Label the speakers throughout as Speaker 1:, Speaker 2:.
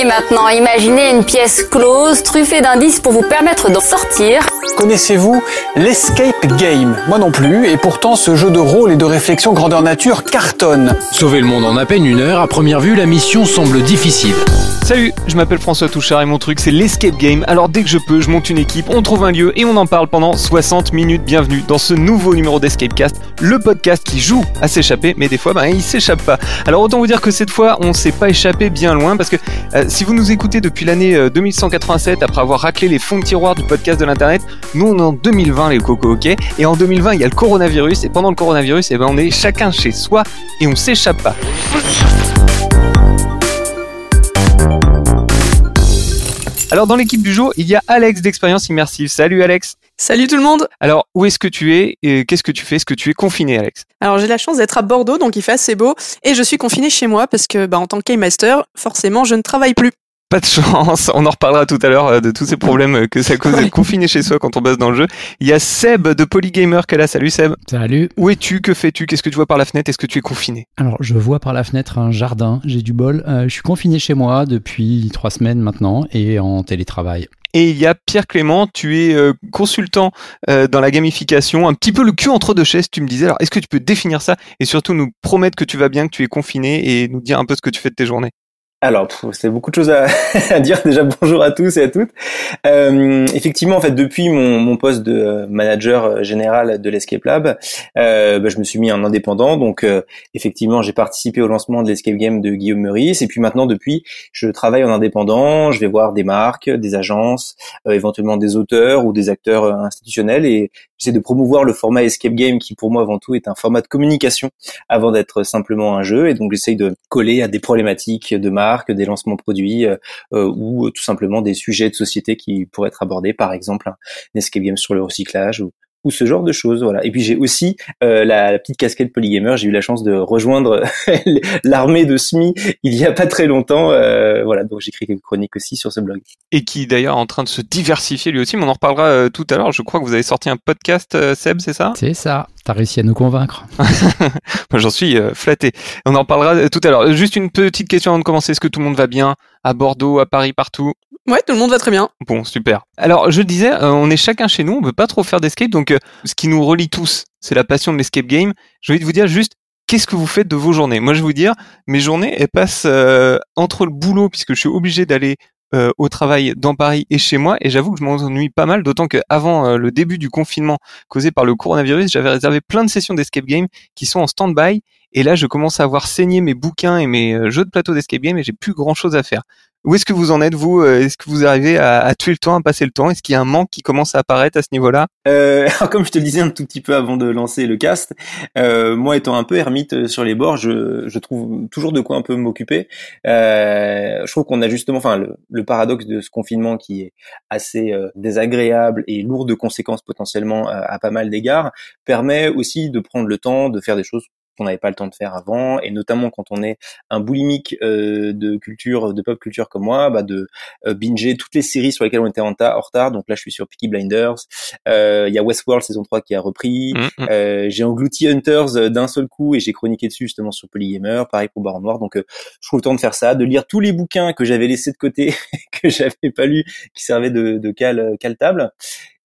Speaker 1: Et maintenant, imaginez une pièce close, truffée d'indices pour vous permettre d'en sortir.
Speaker 2: Connaissez-vous l'Escape Game? Moi non plus, et pourtant ce jeu de rôle et de réflexion grandeur nature cartonne.
Speaker 3: Sauver le monde en à peine une heure, à première vue, la mission semble difficile.
Speaker 4: Salut, je m'appelle François Touchard et mon truc c'est l'escape game. Alors dès que je peux, je monte une équipe, on trouve un lieu et on en parle pendant 60 minutes. Bienvenue dans ce nouveau numéro d'Escape Cast, le podcast qui joue à s'échapper, mais des fois, ben, il s'échappe pas. Alors autant vous dire que cette fois, on s'est pas échappé bien loin parce que euh, si vous nous écoutez depuis l'année 2187, euh, après avoir raclé les fonds de tiroir du podcast de l'internet, nous on est en 2020 les cocos, ok? Et en 2020, il y a le coronavirus et pendant le coronavirus, eh ben, on est chacun chez soi et on s'échappe pas. Alors dans l'équipe du jour, il y a Alex d'Expérience Immersive. Salut Alex.
Speaker 5: Salut tout le monde.
Speaker 4: Alors où est-ce que tu es et qu'est-ce que tu fais? Est-ce que tu es confiné Alex?
Speaker 5: Alors j'ai la chance d'être à Bordeaux, donc il fait assez beau, et je suis confiné chez moi parce que bah, en tant que master, forcément je ne travaille plus.
Speaker 4: Pas de chance, on en reparlera tout à l'heure euh, de tous ces problèmes euh, que ça cause d'être confiné chez soi quand on bosse dans le jeu. Il y a Seb de Polygamer qui est là. Salut Seb.
Speaker 6: Salut.
Speaker 4: Où es-tu? Que fais-tu? Qu'est-ce que tu vois par la fenêtre? Est-ce que tu es confiné?
Speaker 6: Alors, je vois par la fenêtre un jardin. J'ai du bol. Euh, je suis confiné chez moi depuis trois semaines maintenant et en télétravail.
Speaker 4: Et il y a Pierre Clément, tu es consultant dans la gamification, un petit peu le cul entre deux chaises, tu me disais. Alors, est-ce que tu peux définir ça et surtout nous promettre que tu vas bien, que tu es confiné et nous dire un peu ce que tu fais de tes journées?
Speaker 7: Alors, c'est beaucoup de choses à, dire. Déjà, bonjour à tous et à toutes. Euh, effectivement, en fait, depuis mon, mon poste de euh, manager euh, général de l'Escape Lab, euh, bah, je me suis mis en indépendant. Donc, euh, effectivement, j'ai participé au lancement de l'Escape Game de Guillaume Meurice. Et puis maintenant, depuis, je travaille en indépendant. Je vais voir des marques, des agences, éventuellement des auteurs ou des acteurs institutionnels. Et j'essaie de promouvoir le format Escape Game qui, pour moi, avant tout, est un format de communication avant d'être simplement un jeu. Et donc, j'essaie de coller à des problématiques de des lancements produits euh, euh, ou tout simplement des sujets de société qui pourraient être abordés, par exemple un escape game sur le recyclage ou, ou ce genre de choses. Voilà. Et puis j'ai aussi euh, la, petite casquette polygamer. J'ai eu la chance de rejoindre l'armée de SMI il y a pas très longtemps. Euh, voilà, donc j'écris quelques chroniques aussi sur ce blog.
Speaker 4: Et qui d'ailleurs est en train de se diversifier lui aussi. Mais on en reparlera euh, tout à l'heure. Je crois que vous avez sorti un podcast, Seb, c'est ça?
Speaker 6: C'est ça. T'as réussi à nous convaincre.
Speaker 4: Moi, j'en suis flatté. On en parlera tout à l'heure. Juste une petite question avant de commencer. Est-ce que tout le monde va bien? À Bordeaux, à Paris, partout?
Speaker 5: Ouais, tout le monde va très bien.
Speaker 4: Bon, super. Alors, je disais, euh, on est chacun chez nous, on veut pas trop faire d'escape, donc euh, ce qui nous relie tous, c'est la passion de l'escape game. Je vais vous dire juste, qu'est-ce que vous faites de vos journées? Moi, je vais vous dire, mes journées, elles passent euh, entre le boulot, puisque je suis obligé d'aller au travail dans Paris et chez moi, et j'avoue que je m'ennuie pas mal, d'autant qu'avant le début du confinement causé par le coronavirus, j'avais réservé plein de sessions d'escape game qui sont en stand-by, et là, je commence à avoir saigné mes bouquins et mes jeux de plateau d'escape game, et j'ai plus grand-chose à faire. Où est-ce que vous en êtes, vous euh, Est-ce que vous arrivez à, tuer le temps, à passer le temps? Est-ce qu'il y a un manque qui commence à apparaître à ce niveau-là?
Speaker 7: Euh, Comme je te le disais un tout petit peu avant de lancer le cast, euh, moi étant un peu ermite euh, sur les bords, je, je trouve toujours de quoi un peu m'occuper. Euh, je trouve qu'on a justement, enfin, le, le, paradoxe de ce confinement qui est assez désagréable et lourd de conséquences potentiellement à pas mal d'égards, permet aussi de prendre le temps de faire des choses qu'on n'avait pas le temps de faire avant, et notamment quand on est un boulimique euh, de culture, de pop culture comme moi, bah de euh, binger toutes les séries sur lesquelles on était en, retard. Donc là, je suis sur Peaky Blinders. Euh, il y a Westworld saison 3 qui a repris. Mm, mm. j'ai englouti Hunters d'un seul coup et j'ai chroniqué dessus justement sur Polygamer. Pareil pour Baron Noir. Donc je trouve le temps de faire ça, de lire tous les bouquins que j'avais laissés de côté, que j'avais pas lu, qui servaient de, de cal, cal table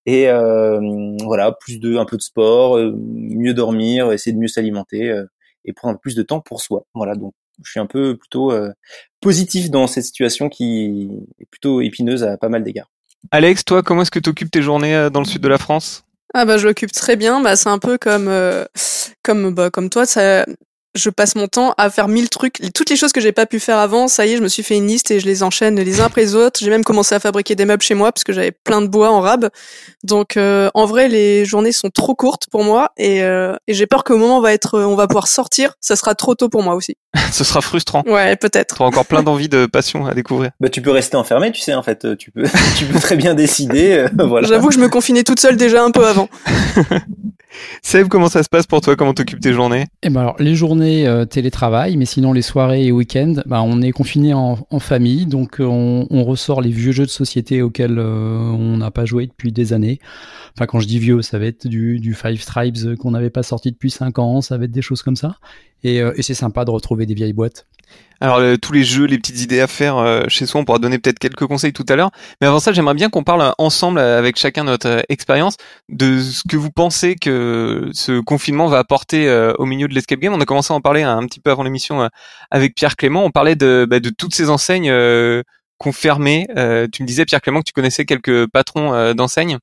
Speaker 7: et euh, voilà plus de un peu de sport euh, mieux dormir essayer de mieux s'alimenter euh, et prendre plus de temps pour soi. Voilà donc je suis un peu plutôt positif dans cette situation qui est plutôt épineuse à pas mal d'égards.
Speaker 4: Alex toi comment est-ce que tu occupes tes journées dans le sud de la France?
Speaker 5: Ah bah je l'occupe très bien. Bah c'est un peu comme comme bah, comme toi ça je passe mon temps à faire mille trucs. Toutes les choses que j'ai pas pu faire avant, ça y est, je me suis fait une liste et je les enchaîne les uns après les autres. J'ai même commencé à fabriquer des meubles chez moi parce que j'avais plein de bois en rab. Donc euh, en vrai, les journées sont trop courtes pour moi et, euh, et j'ai peur qu'au moment où on va être, on va pouvoir sortir, ça sera trop tôt pour moi aussi.
Speaker 4: Ce sera frustrant.
Speaker 5: Ouais, peut-être.
Speaker 4: Tu as encore plein d'envie de passion à découvrir.
Speaker 7: Bah tu peux rester enfermé, tu sais en fait, tu peux tu peux très bien décider. Euh, voilà.
Speaker 5: J'avoue que je me confinais toute seule déjà un peu avant.
Speaker 4: Seb, comment ça se passe pour toi? Comment t'occupes tes journées?
Speaker 6: Eh ben alors, les journées euh, télétravail, mais sinon les soirées et week-ends, bah, on est confiné en, famille, donc euh, on, ressort les vieux jeux de société auxquels euh, on n'a pas joué depuis des années. Enfin, quand je dis vieux, ça va être du, Five Tribes qu'on n'avait pas sorti depuis 5 ans, ça va être des choses comme ça. Et c'est sympa de retrouver des vieilles boîtes.
Speaker 4: Alors euh, tous les jeux, les petites idées à faire euh, chez soi, on pourra donner peut-être quelques conseils tout à l'heure. Mais avant ça, j'aimerais bien qu'on parle ensemble avec chacun notre expérience de ce que vous pensez que ce confinement va apporter au milieu de l'escape game. On a commencé à en parler un petit peu avant l'émission avec Pierre Clément. On parlait de, bah, de toutes ces enseignes confirmées. tu me disais Pierre Clément que tu connaissais quelques patrons d'enseignes.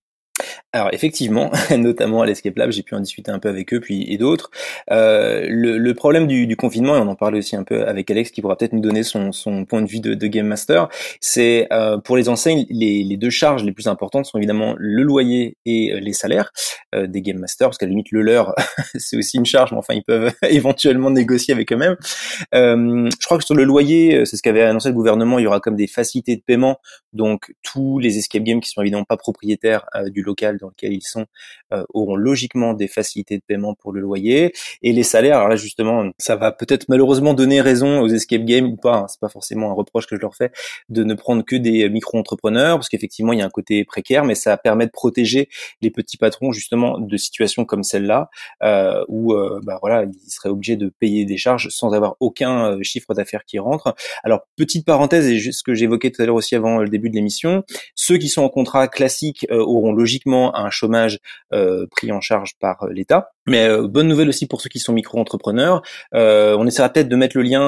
Speaker 7: Alors effectivement, notamment à l'Escape Lab, j'ai pu en discuter un peu avec eux, puis et d'autres. Euh, le, le, problème du, du, confinement, et on en parlait aussi un peu avec Alex, qui pourra peut-être nous donner son, son, point de vue de, de Game Master, c'est euh, pour les enseignes, les, les, deux charges les plus importantes sont évidemment le loyer et euh, les salaires euh, des Game Masters, parce qu'à la limite le leur, c'est aussi une charge, mais enfin ils peuvent éventuellement négocier avec eux-mêmes. Euh, je crois que sur le loyer, c'est ce qu'avait annoncé le gouvernement, il y aura comme des facilités de paiement, donc tous les escape games qui sont évidemment pas propriétaires du dans lequel ils sont euh, auront logiquement des facilités de paiement pour le loyer et les salaires. Alors là justement, ça va peut-être malheureusement donner raison aux escape games ou pas. Hein, c'est pas forcément un reproche que je leur fais de ne prendre que des micro-entrepreneurs parce qu'effectivement il y a un côté précaire, mais ça permet de protéger les petits patrons justement de situations comme celle-là euh, où euh, bah voilà ils seraient obligés de payer des charges sans avoir aucun euh, chiffre d'affaires qui rentre. Alors petite parenthèse et ce que j'évoquais tout à l'heure aussi avant le début de l'émission, ceux qui sont en contrat classique auront logiquement un chômage euh, pris en charge par euh, l'État. Mais euh, bonne nouvelle aussi pour ceux qui sont micro-entrepreneurs. on essaiera peut-être de mettre le lien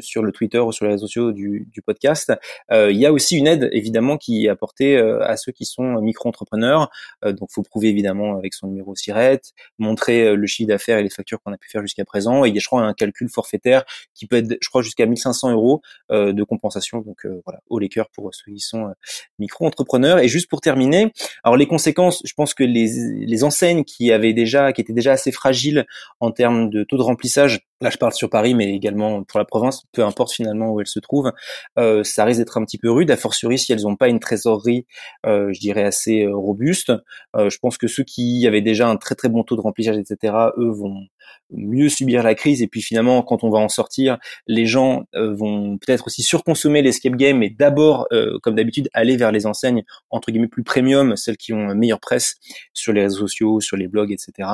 Speaker 7: sur le Twitter ou sur les réseaux sociaux du, du podcast. il y a aussi une aide évidemment qui est apportée à ceux qui sont micro-entrepreneurs. donc, faut prouver évidemment avec son numéro SIRET, montrer le chiffre d'affaires et les factures qu'on a pu faire jusqu'à présent. Et il y a, je crois, un calcul forfaitaire qui peut être, je crois, jusqu'à 1500 euros de compensation. Donc voilà, au les cœurs pour ceux qui sont micro-entrepreneurs. Et juste pour terminer, alors les conséquences je pense que les, les enseignes qui avaient déjà, qui étaient déjà assez fragiles en termes de taux de remplissage, là je parle sur Paris, mais également pour la province, peu importe finalement où elles se trouvent, euh, ça risque d'être un petit peu rude, a fortiori si elles n'ont pas une trésorerie, euh, je dirais assez euh, robuste. je pense que ceux qui avaient déjà un très très bon taux de remplissage, etc., eux vont mieux subir la crise. Et puis finalement quand on va en sortir les gens euh, vont peut-être aussi surconsommer l'escape game et d'abord euh, comme d'habitude aller vers les enseignes entre guillemets plus premium celles qui ont meilleure presse sur les réseaux sociaux sur les blogs etc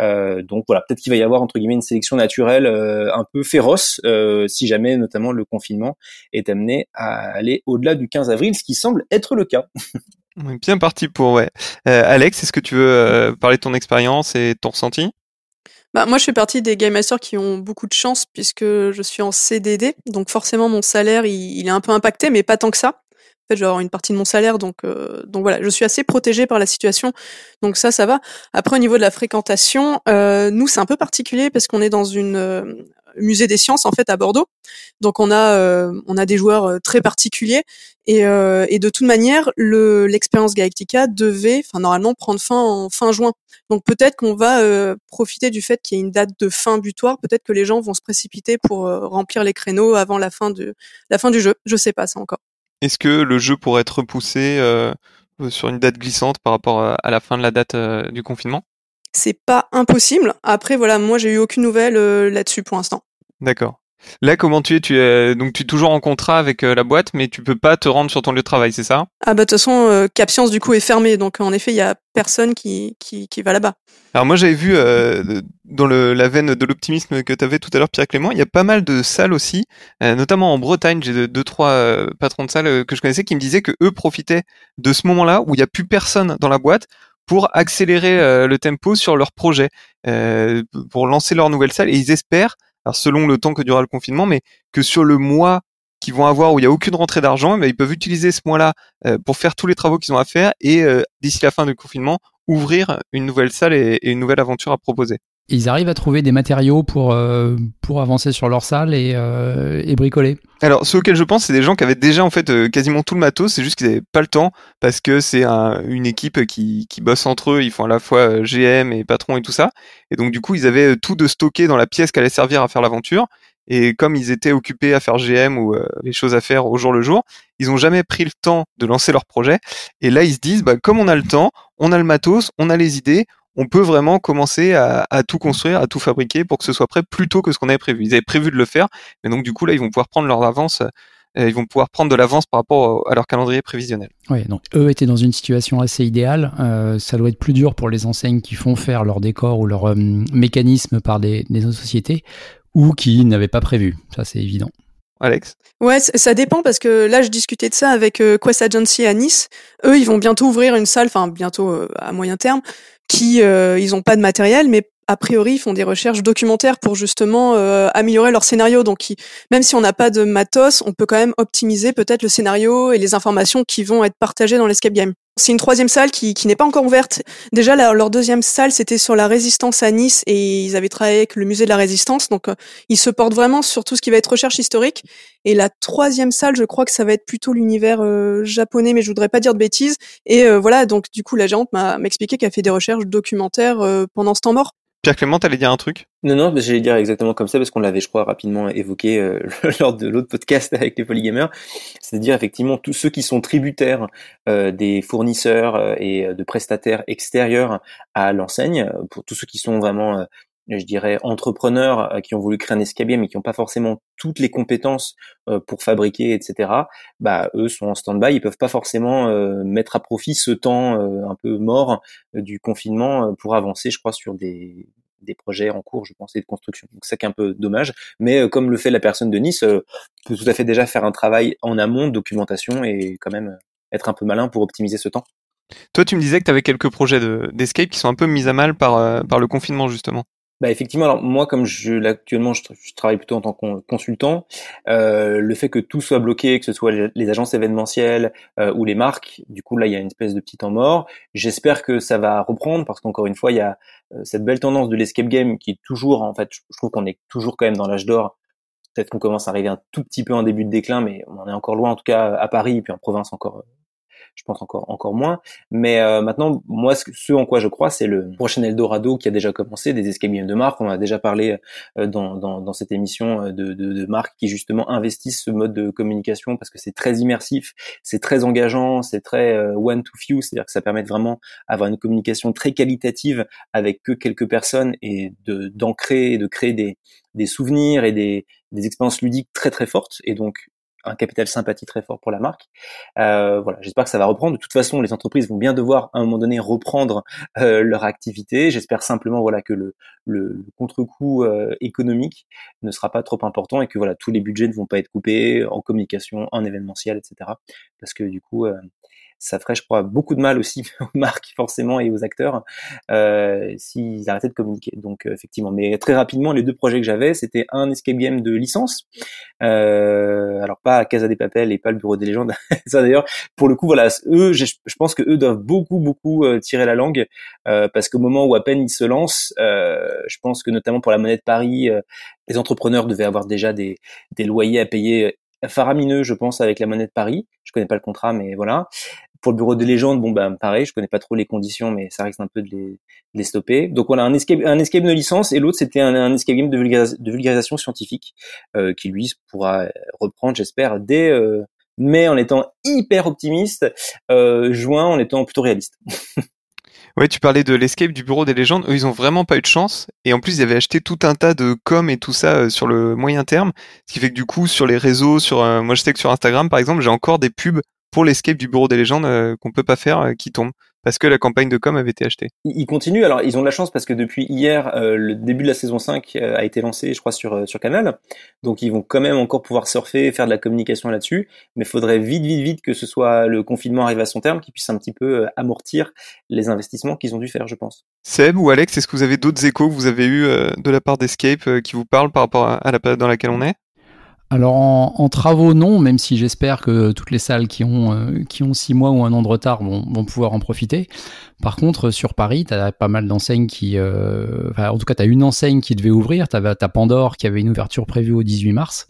Speaker 7: euh, donc voilà peut-être qu'il va y avoir entre guillemets une sélection naturelle un peu féroce si jamais notamment le confinement est amené à aller au-delà du 15 avril ce qui semble être le cas.
Speaker 4: Bien parti pour ouais. Alex, est-ce que tu veux parler de ton expérience et ton ressenti?
Speaker 5: Bah, moi, je fais partie des game masters qui ont beaucoup de chance puisque je suis en CDD. Donc, forcément, mon salaire, il, est un peu impacté, mais pas tant que ça. En fait, je vais avoir une partie de mon salaire, donc, euh, donc voilà, je suis assez protégée par la situation. Donc ça, ça va. Après, au niveau de la fréquentation, euh, nous, c'est un peu particulier parce qu'on est dans une, euh, musée des sciences en fait à Bordeaux. Donc on a euh, on a des joueurs euh, très particuliers et, euh, et de toute manière le l'expérience Galactica devait enfin normalement prendre fin en fin juin. Donc peut-être qu'on va profiter du fait qu'il y ait une date de fin butoir, peut-être que les gens vont se précipiter pour remplir les créneaux avant la fin de la fin du jeu. Je sais pas ça encore.
Speaker 4: Est-ce que le jeu pourrait être repoussé sur une date glissante par rapport à la fin de la date du confinement?
Speaker 5: C'est pas impossible. Après, voilà, moi, j'ai eu aucune nouvelle là-dessus pour l'instant.
Speaker 4: D'accord. Là, comment tu es? Tu es donc tu es toujours en contrat avec euh, la boîte, mais tu peux pas te rendre sur ton lieu de travail, c'est ça?
Speaker 5: Ah bah de toute façon, euh, Cap Science du coup est fermé, donc en effet, il y a personne qui qui, qui va là-bas.
Speaker 4: Alors moi, j'avais vu euh, dans le, la veine de l'optimisme que tu avais tout à l'heure, Pierre Clément, il y a pas mal de salles aussi, notamment en Bretagne. J'ai deux, trois patrons de salles que je connaissais qui me disaient que eux profitaient de ce moment-là où il y a plus personne dans la boîte pour accélérer le tempo sur leur projet, pour lancer leur nouvelle salle, et ils espèrent selon le temps que durera le confinement, mais que sur le mois qu'ils vont avoir où il n'y a aucune rentrée d'argent, eh ben, ils peuvent utiliser ce mois-là euh, pour faire tous les travaux qu'ils ont à faire et euh, d'ici la fin du confinement, ouvrir une nouvelle salle et une nouvelle aventure à proposer
Speaker 6: ils arrivent à trouver des matériaux pour, euh, pour avancer sur leur salle et, euh, et bricoler.
Speaker 4: Alors, ceux auxquels je pense, c'est des gens qui avaient déjà en fait euh, quasiment tout le matos, c'est juste qu'ils n'avaient pas le temps parce que c'est un, une équipe qui, qui bosse entre eux, ils font à la fois GM et patron et tout ça. Et donc, du coup, ils avaient tout de stocké dans la pièce qui allait servir à faire l'aventure. Et comme ils étaient occupés à faire GM ou les choses à faire au jour le jour, ils ont jamais pris le temps de lancer leur projet. Et là, ils se disent, bah, comme on a le temps, on a le matos, on a les idées, on peut vraiment commencer à, tout construire, à tout fabriquer pour que ce soit prêt plus tôt que ce qu'on avait prévu. Ils avaient prévu de le faire, mais donc du coup là, ils vont pouvoir prendre leur avance euh, ils vont pouvoir prendre de l'avance par rapport à leur calendrier prévisionnel.
Speaker 6: Oui, donc eux étaient dans une situation assez idéale. Euh, ça doit être plus dur pour les enseignes qui font faire leur décor ou leur euh, mécanisme par des, des sociétés ou qui n'avaient pas prévu. Ça, c'est évident.
Speaker 4: Alex?
Speaker 5: Ouais, ça dépend parce que là, je discutais de ça avec euh, Quest Agency à Nice. Eux, ils vont bientôt ouvrir une salle, enfin bientôt euh, à moyen terme, qui euh, ils ont pas de matériel, mais a priori, ils font des recherches documentaires pour justement améliorer leur scénario. Donc, même si on n'a pas de matos, on peut quand même optimiser peut-être le scénario et les informations qui vont être partagées dans l'escape game. C'est une troisième salle qui, n'est pas encore ouverte. Déjà, leur deuxième salle, c'était sur la résistance à Nice et ils avaient travaillé avec le musée de la résistance. Donc, euh, ils se portent vraiment sur tout ce qui va être recherche historique. Et la troisième salle, je crois que ça va être plutôt l'univers euh, japonais, mais je voudrais pas dire de bêtises. Et voilà, donc du coup, la géante m'a expliqué qu'elle fait des recherches documentaires pendant ce temps mort.
Speaker 4: Pierre Clément, t'allais dire un truc?
Speaker 7: Non, non, j'allais dire exactement comme ça parce qu'on l'avait, je crois, rapidement évoqué euh, lors de l'autre podcast avec les polygamers. C'est-à-dire effectivement tous ceux qui sont tributaires euh, des fournisseurs euh, et de prestataires extérieurs à l'enseigne, pour tous ceux qui sont vraiment je dirais, entrepreneurs qui ont voulu créer un escape mais qui n'ont pas forcément toutes les compétences pour fabriquer, etc. Bah, eux sont en stand-by, ils peuvent pas forcément mettre à profit ce temps un peu mort du confinement pour avancer, je crois, sur des, des projets en cours, je pense, et de construction. Donc c'est un peu dommage, mais comme le fait la personne de Nice, peut tout à fait déjà faire un travail en amont de documentation et quand même être un peu malin pour optimiser ce temps.
Speaker 4: Toi, tu me disais que tu avais quelques projets d'escape qui sont un peu mis à mal par, par le confinement, justement.
Speaker 7: Bah effectivement, alors moi comme je actuellement je, travaille plutôt en tant que consultant, euh, le fait que tout soit bloqué, que ce soit les, agences événementielles euh, ou les marques, du coup là il y a une espèce de petit temps mort. J'espère que ça va reprendre parce qu'encore une fois il y a euh, cette belle tendance de l'escape game qui est toujours en fait, je trouve qu'on est toujours quand même dans l'âge d'or. Peut-être qu'on commence à arriver un tout petit peu en début de déclin, mais on en est encore loin en tout cas à Paris et puis en province encore je pense encore encore moins. Mais euh, maintenant, moi, ce, en quoi je crois, c'est le prochain Eldorado qui a déjà commencé, des escape games de marque. On a déjà parlé euh, dans, dans, cette émission euh, de, de, de marques qui justement investissent ce mode de communication parce que c'est très immersif, c'est très engageant, c'est très one to few, c'est-à-dire que ça permet vraiment d'avoir une communication très qualitative avec que quelques personnes et de d'ancrer et de créer des des souvenirs et des, des expériences ludiques très très fortes et donc un capital sympathie très fort pour la marque. Euh, voilà, j'espère que ça va reprendre. De toute façon, les entreprises vont bien devoir à un moment donné reprendre euh, leur activité. J'espère simplement voilà que le, le, contre-coup euh, économique ne sera pas trop important et que voilà tous les budgets ne vont pas être coupés en communication, en événementiel, etc. Parce que du coup, ça ferait, je crois, beaucoup de mal aussi aux marques forcément et aux acteurs euh, s'ils arrêtaient de communiquer. Donc euh, effectivement, mais très rapidement, les deux projets que j'avais, c'était un escape game de licence, euh, alors pas Casa des Papel et pas le Bureau des légendes. ça d'ailleurs, pour le coup, voilà, eux, je, pense que eux doivent beaucoup beaucoup euh, tirer la langue euh, parce qu'au moment où à peine ils se lancent, je pense que notamment pour la monnaie de Paris, les entrepreneurs devaient avoir déjà des, des loyers à payer faramineux, je pense, avec la monnaie de Paris. Je connais pas le contrat, mais voilà. Pour le bureau des légendes, bon ben pareil, je connais pas trop les conditions, mais ça risque un peu de les, les stopper. Donc voilà, un escape, un escape de licence et l'autre c'était un, escape game de, de vulgarisation scientifique euh, qui lui pourra reprendre, j'espère, dès euh, mai en étant hyper optimiste, euh, juin en étant plutôt réaliste.
Speaker 4: Ouais, tu parlais de l'escape du bureau des légendes. Eux, ils ont vraiment pas eu de chance. Et en plus, ils avaient acheté tout un tas de com et tout ça euh, sur le moyen terme. Ce qui fait que du coup, sur les réseaux, sur, moi, je sais que sur Instagram, par exemple, j'ai encore des pubs pour l'escape du bureau des légendes euh, qu'on peut pas faire euh, qui tombe parce que la campagne de com avait été achetée.
Speaker 7: Ils continuent. Alors, ils ont de la chance parce que depuis hier, euh, le début de la saison 5 a été lancé, je crois, sur sur Canal. Donc, ils vont quand même encore pouvoir surfer, faire de la communication là-dessus. Mais il faudrait vite, vite, vite que ce soit le confinement arrive à son terme, qu'ils puissent un petit peu amortir les investissements qu'ils ont dû faire, je pense.
Speaker 4: Seb ou Alex, est-ce que vous avez d'autres échos que vous avez eu de la part d'Escape qui vous parlent par rapport à la période dans laquelle on est?
Speaker 6: Alors en, travaux non, même si j'espère que toutes les salles qui ont euh, qui ont six mois ou un an de retard vont, vont pouvoir en profiter. Par contre sur Paris, tu as pas mal d'enseignes qui, euh, en tout cas tu as une enseigne qui devait ouvrir. Tu as Pandore qui avait une ouverture prévue au 18 mars.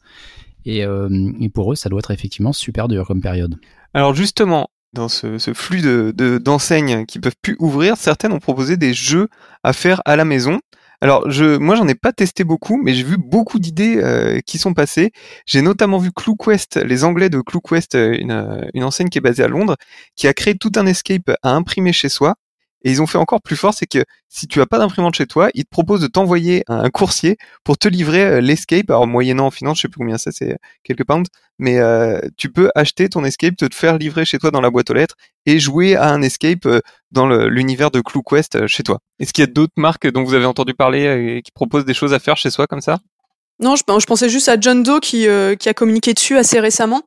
Speaker 6: Et, euh, et, pour eux, ça doit être effectivement super dur comme période.
Speaker 4: Alors justement, dans ce, ce flux de d'enseignes qui peuvent plus ouvrir, certaines ont proposé des jeux à faire à la maison. Alors, je, moi, j'en ai pas testé beaucoup, mais j'ai vu beaucoup d'idées euh, qui sont passées. J'ai notamment vu ClueQuest, les Anglais de ClueQuest, euh, une, euh, une enseigne qui est basée à Londres, qui a créé tout un escape à imprimer chez soi. Et ils ont fait encore plus fort, c'est que si tu as pas d'imprimante chez toi, ils te proposent de t'envoyer un coursier pour te livrer l'escape. Alors moyennant en finance, je sais plus combien ça, c'est quelques pounds, mais tu peux acheter ton escape, te faire livrer chez toi dans la boîte aux lettres et jouer à un escape dans l'univers de ClueQuest chez toi. Est-ce qu'il y a d'autres marques dont vous avez entendu parler et qui proposent des choses à faire chez soi comme ça?
Speaker 5: Non, je, je pensais juste à John Doe euh, qui a communiqué dessus assez récemment.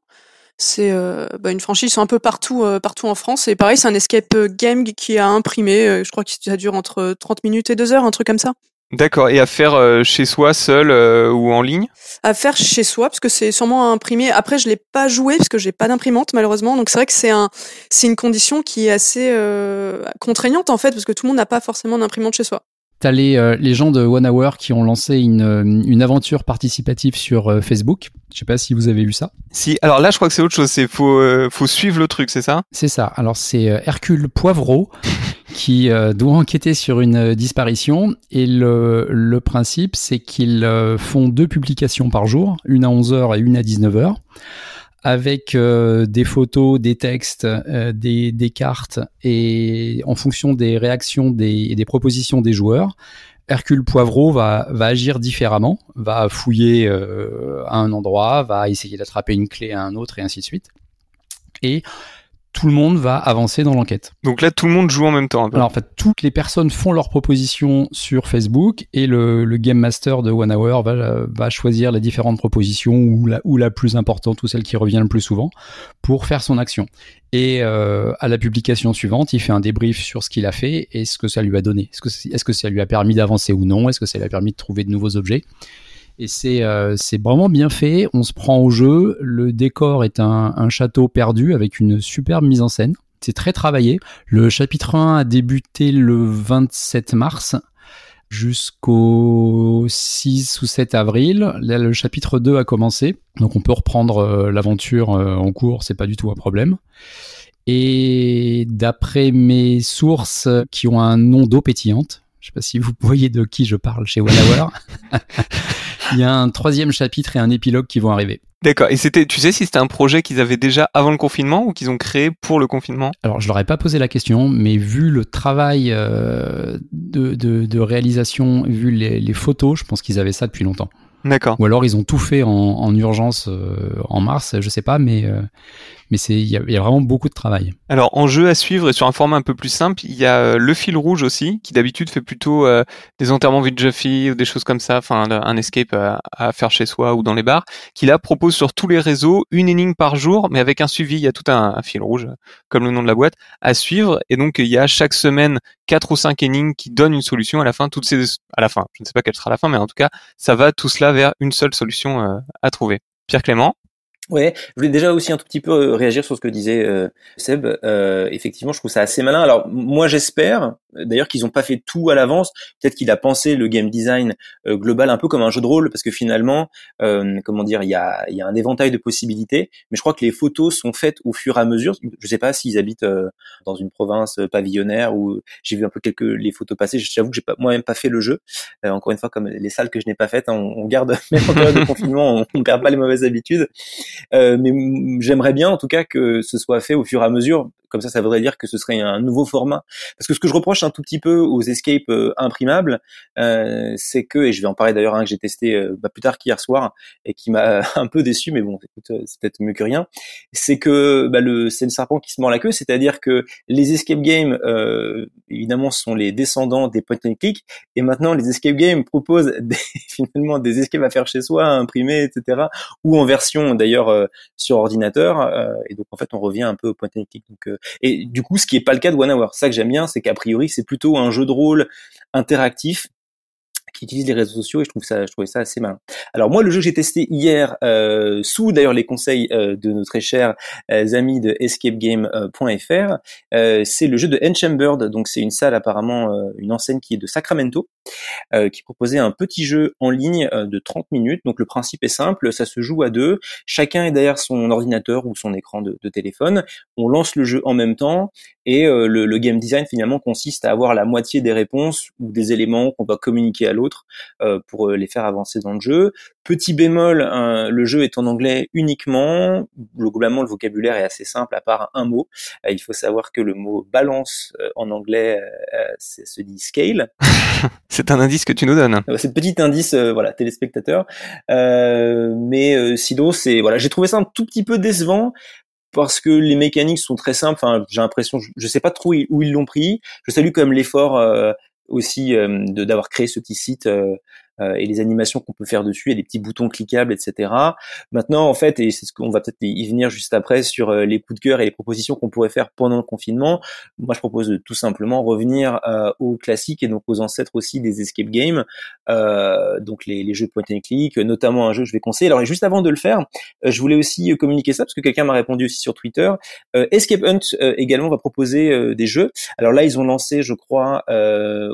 Speaker 5: C'est euh, bah, une franchise, un peu partout, euh, partout en France. Et pareil, c'est un escape game qui a imprimé. je crois que ça dure entre 30 minutes et 2 heures, un truc comme ça.
Speaker 4: D'accord. Et à faire chez soi, seul ou en ligne?
Speaker 5: À faire chez soi, parce que c'est sûrement à imprimer. Après, je l'ai pas joué parce que j'ai pas d'imprimante malheureusement. Donc c'est vrai que c'est un, c'est une condition qui est assez contraignante en fait, parce que tout le monde n'a pas forcément d'imprimante chez soi.
Speaker 6: T'as les, euh, les gens de One Hour qui ont lancé une, euh, une aventure participative sur euh, Facebook. Je sais pas si vous avez vu ça.
Speaker 4: Si, alors là, je crois que c'est autre chose. C'est faut, faut suivre le truc, c'est ça?
Speaker 6: C'est ça. Alors c'est Hercule Poivreau qui doit enquêter sur une disparition et le, le principe, c'est qu'ils font deux publications par jour, une à 11h et une à 19h avec euh, des photos, des textes, euh, des, des, cartes et en fonction des réactions des, et des propositions des joueurs, Hercule Poivreau va, va agir différemment, va fouiller euh, à un endroit, va essayer d'attraper une clé à un autre et ainsi de suite. Et tout le monde va avancer dans l'enquête.
Speaker 4: Donc là, tout le monde joue en même temps.
Speaker 6: Alors en fait, toutes les personnes font leurs propositions sur Facebook et le, le Game Master de One Hour va, va choisir les différentes propositions ou la, ou la plus importante ou celle qui revient le plus souvent pour faire son action. Et euh, à la publication suivante, il fait un débrief sur ce qu'il a fait et ce que ça lui a donné. Est-ce que, est-ce que ça lui a permis d'avancer ou non? Est-ce que ça lui a permis de trouver de nouveaux objets? Et c'est euh, vraiment bien fait. On se prend au jeu. Le décor est un, un château perdu avec une superbe mise en scène. C'est très travaillé. Le chapitre 1 a débuté le 27 mars jusqu'au 6 ou 7 avril. Là, le chapitre 2 a commencé. Donc on peut reprendre euh, l'aventure euh, en cours, c'est pas du tout un problème. Et d'après mes sources qui ont un nom d'eau pétillante, je sais pas si vous voyez de qui je parle chez Wallawar. Il y a un troisième chapitre et un épilogue qui vont arriver.
Speaker 4: D'accord. Et c'était, tu sais si c'était un projet qu'ils avaient déjà avant le confinement ou qu'ils ont créé pour le confinement?
Speaker 6: Alors, je leur ai pas posé la question, mais vu le travail euh, de, de, de, réalisation, vu les, les photos, je pense qu'ils avaient ça depuis longtemps.
Speaker 4: D'accord.
Speaker 6: Ou alors ils ont tout fait en, en urgence euh, en mars, je sais pas, mais euh, mais il y, y, a vraiment beaucoup de travail.
Speaker 4: Alors en jeu à suivre et sur un format un peu plus simple, il y a euh, le fil rouge aussi, qui d'habitude fait plutôt euh, des enterrements vite Jeffy ou des choses comme ça, enfin un escape à, à, faire chez soi ou dans les bars, qui là propose sur tous les réseaux une énigme par jour, mais avec un suivi. Il y a tout un, un fil rouge, comme le nom de la boîte, à suivre, et donc il y a chaque semaine quatre ou cinq énigmes qui donnent une solution à la fin. Toutes ces à la fin, je ne sais pas quelle sera la fin, mais en tout cas, ça va tout cela vers une seule solution euh, à trouver. Pierre Clément
Speaker 7: Ouais, je voulais déjà aussi un tout petit peu euh, réagir sur ce que disait euh, Seb. Euh, effectivement, je trouve ça assez malin. Alors moi, j'espère d'ailleurs qu'ils n'ont pas fait tout à l'avance. Peut-être qu'il a pensé le game design euh, global un peu comme un jeu de rôle, parce que finalement, euh, comment dire, il y a, y a un éventail de possibilités. Mais je crois que les photos sont faites au fur et à mesure. Je sais pas s'ils habitent dans une province pavillonnaire ou j'ai vu un peu quelques les photos passer. J'avoue que j'ai pas moi-même pas fait le jeu. encore une fois, comme les salles que je n'ai pas faites, hein, on, garde même en période de confinement, on, on perd pas les mauvaises habitudes. Euh, mais j'aimerais bien en tout cas que ce soit fait au fur et à mesure comme ça, ça voudrait dire que ce serait un nouveau format. Parce que ce que je reproche un tout petit peu aux escapes euh, imprimables, euh, c'est que, et je vais en parler d'ailleurs un que j'ai testé euh, bah, plus tard qu'hier soir et qui m'a un peu déçu, mais bon, écoute, c'est peut-être mieux que rien, c'est que bah, c'est le serpent qui se mord la queue, c'est-à-dire que les escape games, évidemment, sont les descendants des point and click, et maintenant les escape games proposent finalement des escapes à faire chez soi, à imprimer, etc., ou en version d'ailleurs sur ordinateur, et donc en fait on revient un peu au point and click. Et du coup, ce qui est pas le cas de One Hour. Ça que j'aime bien, c'est qu'a priori, c'est plutôt un jeu de rôle interactif qui utilise les réseaux sociaux et je trouve ça, je trouvais ça assez malin. Alors moi, le jeu que j'ai testé hier, euh, sous d'ailleurs les conseils euh, de nos très chers euh, amis de escapegame.fr, euh, c'est le jeu de Enchambered. Donc c'est une salle apparemment, euh, une enseigne qui est de Sacramento, euh, qui proposait un petit jeu en ligne de 30 minutes. Donc le principe est simple, ça se joue à deux. Chacun est derrière son ordinateur ou son écran de, de téléphone. On lance le jeu en même temps et le, le game design finalement consiste à avoir la moitié des réponses ou des éléments qu'on doit communiquer à l'autre euh, pour euh, les faire avancer dans le jeu. Petit bémol, le jeu est en anglais uniquement. Globalement, le vocabulaire est assez simple, à part un mot. Euh, il faut savoir que le mot balance en anglais se dit scale.
Speaker 4: C'est un indice que tu nous donnes.
Speaker 7: C'est petit indice, voilà, téléspectateur. mais sinon, c'est voilà, j'ai trouvé ça un tout petit peu décevant parce que les mécaniques sont très simples. Enfin, j'ai l'impression, je, je sais pas trop où ils l'ont pris. Je salue quand même l'effort aussi euh, d'avoir créé ce petit site euh, et les animations qu'on peut faire dessus, et des petits boutons cliquables, etc. Maintenant, en fait, et c'est ce qu'on va peut-être y venir juste après sur les coups de cœur et les propositions qu'on pourrait faire pendant le confinement, moi je propose de tout simplement revenir aux classiques et donc aux ancêtres aussi des escape games, donc les, les, jeux point and click, notamment un jeu que je vais conseiller. Alors juste avant de le faire, je voulais aussi communiquer ça parce que quelqu'un m'a répondu aussi sur Twitter. Escape Hunt également va proposer des jeux. Alors là, ils ont lancé, je crois,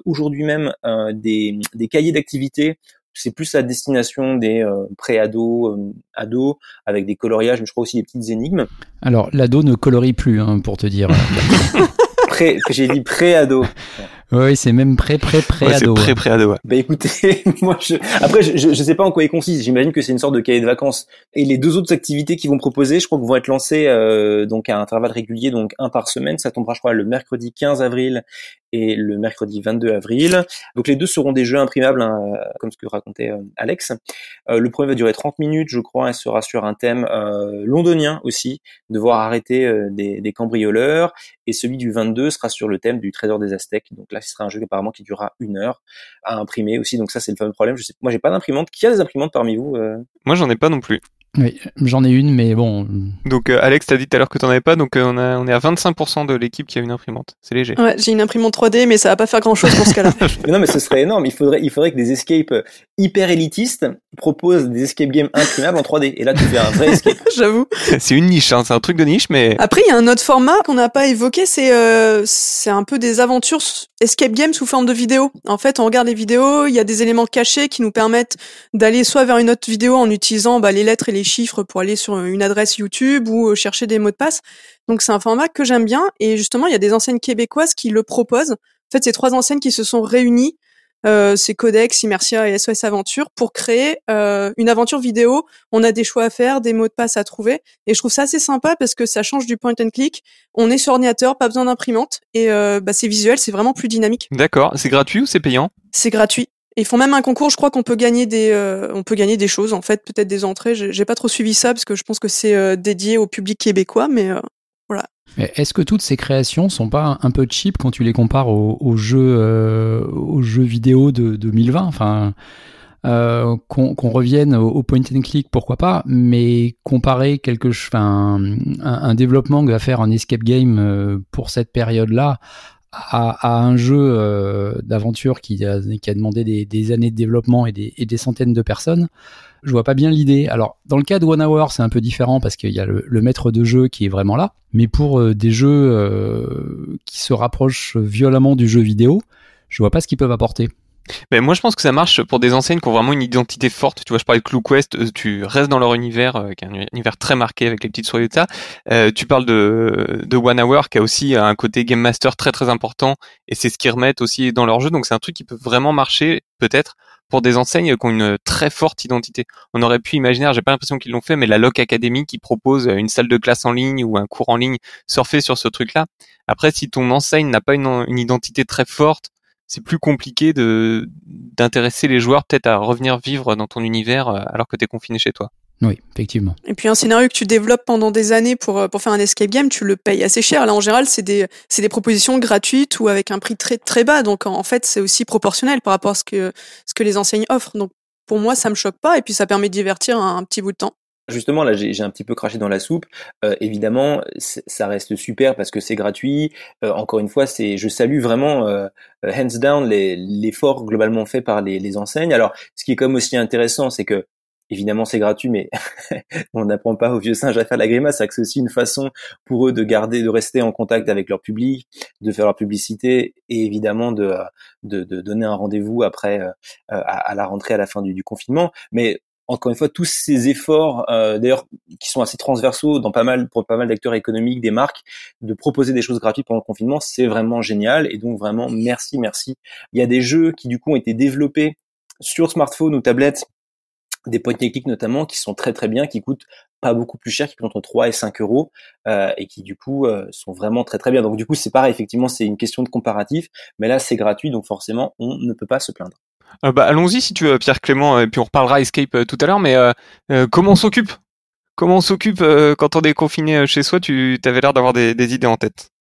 Speaker 7: aujourd'hui même des, des cahiers d'activités c'est plus à destination des euh, pré-ados, euh, ados, avec des coloriages, mais je crois aussi des petites énigmes.
Speaker 6: Alors, l'ado ne colorie plus, hein, pour te dire.
Speaker 7: pré, j'ai dit pré-ado.
Speaker 6: Oui, c'est même pré pré pré ado.
Speaker 4: pré pré ado.
Speaker 7: Bah écoutez, moi je après je, je, sais pas en quoi il consiste. J'imagine que c'est une sorte de cahier de vacances. Et les deux autres activités qu'ils vont proposer, je crois que vont être lancées euh, donc à intervalles réguliers, donc un par semaine. Ça tombera je crois le mercredi 15 avril et le mercredi 22 avril. Donc les deux seront des jeux imprimables, hein, comme ce que racontait euh, Alex. Euh, le premier va durer 30 minutes, je crois, et sera sur un thème euh, londonien aussi, devoir arrêter euh, des, des, cambrioleurs. Et celui du 22 sera sur le thème du trésor des Aztèques. Donc ce sera un jeu apparemment qui durera une heure à imprimer aussi. Donc ça, c'est le fameux problème. Moi, j'ai pas d'imprimante. Qui a des imprimantes parmi vous
Speaker 4: Moi, j'en ai pas non plus.
Speaker 6: Oui, j'en ai une, mais bon.
Speaker 4: Donc euh, Alex, t'as dit tout à l'heure que t'en avais pas, donc euh, on, a, on est à 25% de l'équipe qui a une imprimante. C'est léger.
Speaker 5: Ouais, j'ai une imprimante 3D, mais ça va pas faire grand chose pour ce cas-là.
Speaker 7: non, mais ce serait énorme. Il faudrait, il faudrait que des escapes hyper élitistes proposent des escape games imprimables en 3D. Et là, tu fais un vrai escape.
Speaker 5: J'avoue.
Speaker 4: C'est une niche, hein, c'est un truc de niche, mais.
Speaker 5: Après, il y a un autre format qu'on n'a pas évoqué, c'est euh, c'est un peu des aventures escape games sous forme de vidéo. En fait, on regarde les vidéos, il y a des éléments cachés qui nous permettent d'aller soit vers une autre vidéo en utilisant bah, les lettres et les chiffres pour aller sur une adresse YouTube ou euh, chercher des mots de passe. Donc c'est un format que j'aime bien et justement il y a des enseignes québécoises qui le proposent. En fait, c'est trois enseignes qui se sont réunies, euh, c'est Codex, Immersia et SOS Aventure pour créer euh, une aventure vidéo. On a des choix à faire, des mots de passe à trouver et je trouve ça assez sympa parce que ça change du point and click. On est sur ordinateur, pas besoin d'imprimante et euh, bah, c'est visuel, c'est vraiment plus dynamique.
Speaker 4: D'accord, c'est gratuit ou c'est payant?
Speaker 5: C'est gratuit ils font même un concours. Je crois qu'on peut gagner des, euh, on peut gagner des choses en fait, peut-être des entrées. J'ai pas trop suivi ça parce que je pense que c'est euh, dédié au public québécois, mais euh, voilà.
Speaker 6: Est-ce que toutes ces créations sont pas un peu cheap quand tu les compares aux, jeux, aux jeux vidéo de, 2020 Enfin, qu'on revienne au, point and click, pourquoi pas, mais comparer quelque, enfin, un, un, développement que va faire un escape game pour cette période-là à, un jeu euh, d'aventure qui a, demandé des, années de développement et des, et des, centaines de personnes, je vois pas bien l'idée. Alors, dans le cas de One Hour, c'est un peu différent parce qu'il y a le, maître de jeu qui est vraiment là. Mais pour euh, des jeux euh, qui se rapprochent violemment du jeu vidéo, je vois pas ce qu'ils peuvent apporter.
Speaker 4: Mais moi, je pense que ça marche pour des enseignes qui ont vraiment une identité forte. Tu vois, je parlais de ClueQuest, euh, tu restes dans leur univers, euh, qui est un univers très marqué avec les petites ça. Euh, tu parles de, de One Hour, qui a aussi un côté game master très très important, et c'est ce qu'ils remettent aussi dans leur jeu. Donc c'est un truc qui peut vraiment marcher, peut-être, pour des enseignes qui ont une très forte identité. On aurait pu imaginer, j'ai pas l'impression qu'ils l'ont fait, mais la Loc Academy qui propose une salle de classe en ligne ou un cours en ligne surfer sur ce truc-là. Après, si ton enseigne n'a pas une identité très forte, c'est plus compliqué de d'intéresser les joueurs peut-être à revenir vivre dans ton univers euh, alors que tu es confiné chez toi.
Speaker 6: Oui, effectivement.
Speaker 5: Et puis un scénario que tu développes pendant des années pour, euh, pour faire un escape game, tu le payes assez cher. Là, en général, c'est des, c'est des propositions gratuites ou avec un prix très, très bas. Donc, en fait, c'est aussi proportionnel par rapport à ce que, ce que les enseignes offrent. Donc, pour moi, ça me choque pas. Et puis, ça permet de divertir un petit bout de temps.
Speaker 7: Justement, là, j'ai un petit peu craché dans la soupe. Euh, évidemment, ça reste super parce que c'est gratuit. Euh, encore une fois, c'est, je salue vraiment euh, hands down l'effort globalement fait par les, enseignes. Alors, ce qui est comme aussi intéressant, c'est que évidemment c'est gratuit, mais on n'apprend pas aux vieux singes à faire la grimace. C'est aussi une façon pour eux de garder, de rester en contact avec leur public, de faire leur publicité et évidemment de donner un rendez-vous après à, à, la rentrée à la fin du, du confinement. Mais encore une fois, tous ces efforts, euh, d'ailleurs, qui sont assez transversaux dans pas mal, pour pas mal d'acteurs économiques, des marques, de proposer des choses gratuites pendant le confinement, c'est vraiment génial. Et donc vraiment, merci, merci. Il y a des jeux qui du coup ont été développés sur smartphone ou tablette, des point techniques notamment, qui sont très très bien, qui coûtent pas beaucoup plus cher, qui coûtent entre 3 et 5 euros, euh, et qui du coup euh, sont vraiment très très bien. Donc du coup, c'est pareil, effectivement, c'est une question de comparatif, mais là c'est gratuit, donc forcément, on ne peut pas se plaindre.
Speaker 4: Euh, bah, allons-y si tu veux, Pierre Clément, et puis on reparlera Escape euh, tout à l'heure, mais euh, comment on s'occupe? Comment on s'occupe quand on est confiné chez soi? Tu avais l'air d'avoir des, idées en tête.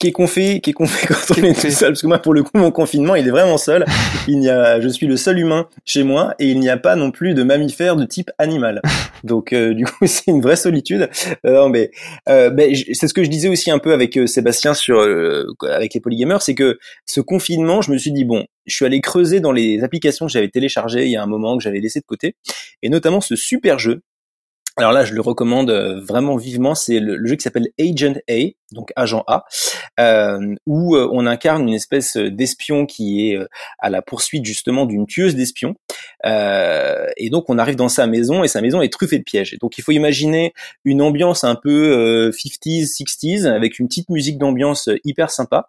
Speaker 7: Qu'est qu'on fait, qu'est qu'on fait quand on est tout seul Parce que moi, pour le coup, mon confinement, il est vraiment seul. Il y a, je suis le seul humain chez moi et il n'y a pas non plus de mammifères de type animal. Donc, euh, du coup, c'est une vraie solitude. Euh, non, mais euh, ben, c'est ce que je disais aussi un peu avec Sébastien sur avec les polygamers, c'est que ce confinement, je me suis dit bon, je suis allé creuser dans les applications que j'avais téléchargées il y a un moment que j'avais laissé de côté, et notamment ce super jeu alors là, je le recommande euh, vraiment vivement. C'est le, jeu qui s'appelle Agent A, donc agent A, euh, où euh, on incarne une espèce d'espion qui est à la poursuite justement d'une tueuse d'espions. et donc on arrive dans sa maison et sa maison est truffée de pièges. Et donc il faut imaginer une ambiance un peu 50s, 60s avec une petite musique d'ambiance hyper sympa.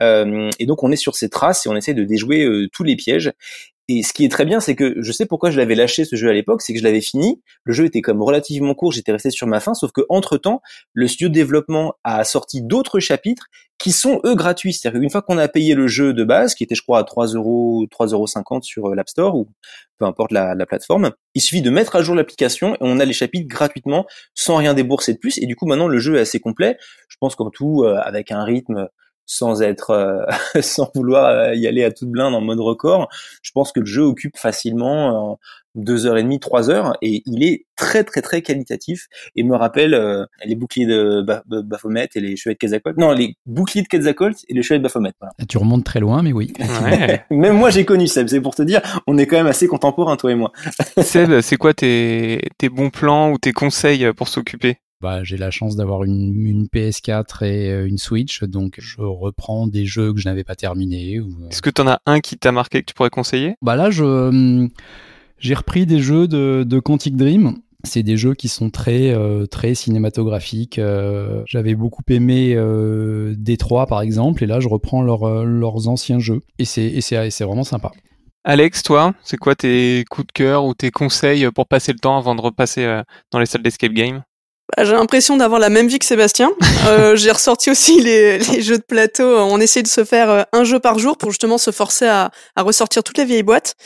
Speaker 7: et donc on est sur ces traces et on essaie de déjouer tous les pièges. Et ce qui est très bien, c'est que je sais pourquoi je l'avais lâché ce jeu à l'époque, c'est que je l'avais fini. Le jeu était comme relativement court, j'étais resté sur ma fin, sauf que entre temps, le studio de développement a sorti d'autres chapitres qui sont eux gratuits. C'est-à-dire qu'une fois qu'on a payé le jeu de base, qui était je crois à 3 euros, 3 euros 50 sur euh, l'App Store ou peu importe la, la plateforme, il suffit de mettre à jour l'application et on a les chapitres gratuitement sans rien débourser de plus. Et du coup maintenant le jeu est assez complet. Je pense qu'en tout, euh, avec un rythme sans être euh, sans vouloir euh, y aller à toute blinde en mode record. Je pense que le jeu occupe facilement euh, deux heures et demie, trois heures, et il est très très très qualitatif et me rappelle les boucliers de Baphomet et les chevaliers de Quetzalcoatl. Non, les boucliers de Quetzalcoatl et les chevaliers de Baphomet. Voilà.
Speaker 6: Tu remontes très loin, mais oui.
Speaker 7: même moi j'ai connu Seb, c'est pour te dire, on est quand même assez contemporains toi et moi.
Speaker 4: Seb, c'est quoi tes tes bons plans ou tes conseils pour s'occuper?
Speaker 6: Bah, j'ai la chance d'avoir une, une, PS4 et euh, une Switch, donc je reprends des jeux que je n'avais pas terminés.
Speaker 4: Euh. Est-ce que tu en as un qui t'a marqué que tu pourrais conseiller?
Speaker 6: Bah là, je hum, j'ai repris des jeux de, de Quantic Dream. C'est des jeux qui sont très euh, très cinématographiques. J'avais beaucoup aimé euh, Détroit par exemple, et là je reprends leurs anciens jeux. Et c'est c'est vraiment sympa.
Speaker 4: Alex, toi, c'est quoi tes coups de cœur ou tes conseils pour passer le temps avant de repasser dans les salles d'escape game?
Speaker 5: J'ai l'impression d'avoir la même vie que Sébastien. Euh, j'ai ressorti aussi les, les, jeux de plateau. On essaie de se faire euh, un jeu par jour pour justement se forcer à, à ressortir toutes les vieilles boîtes.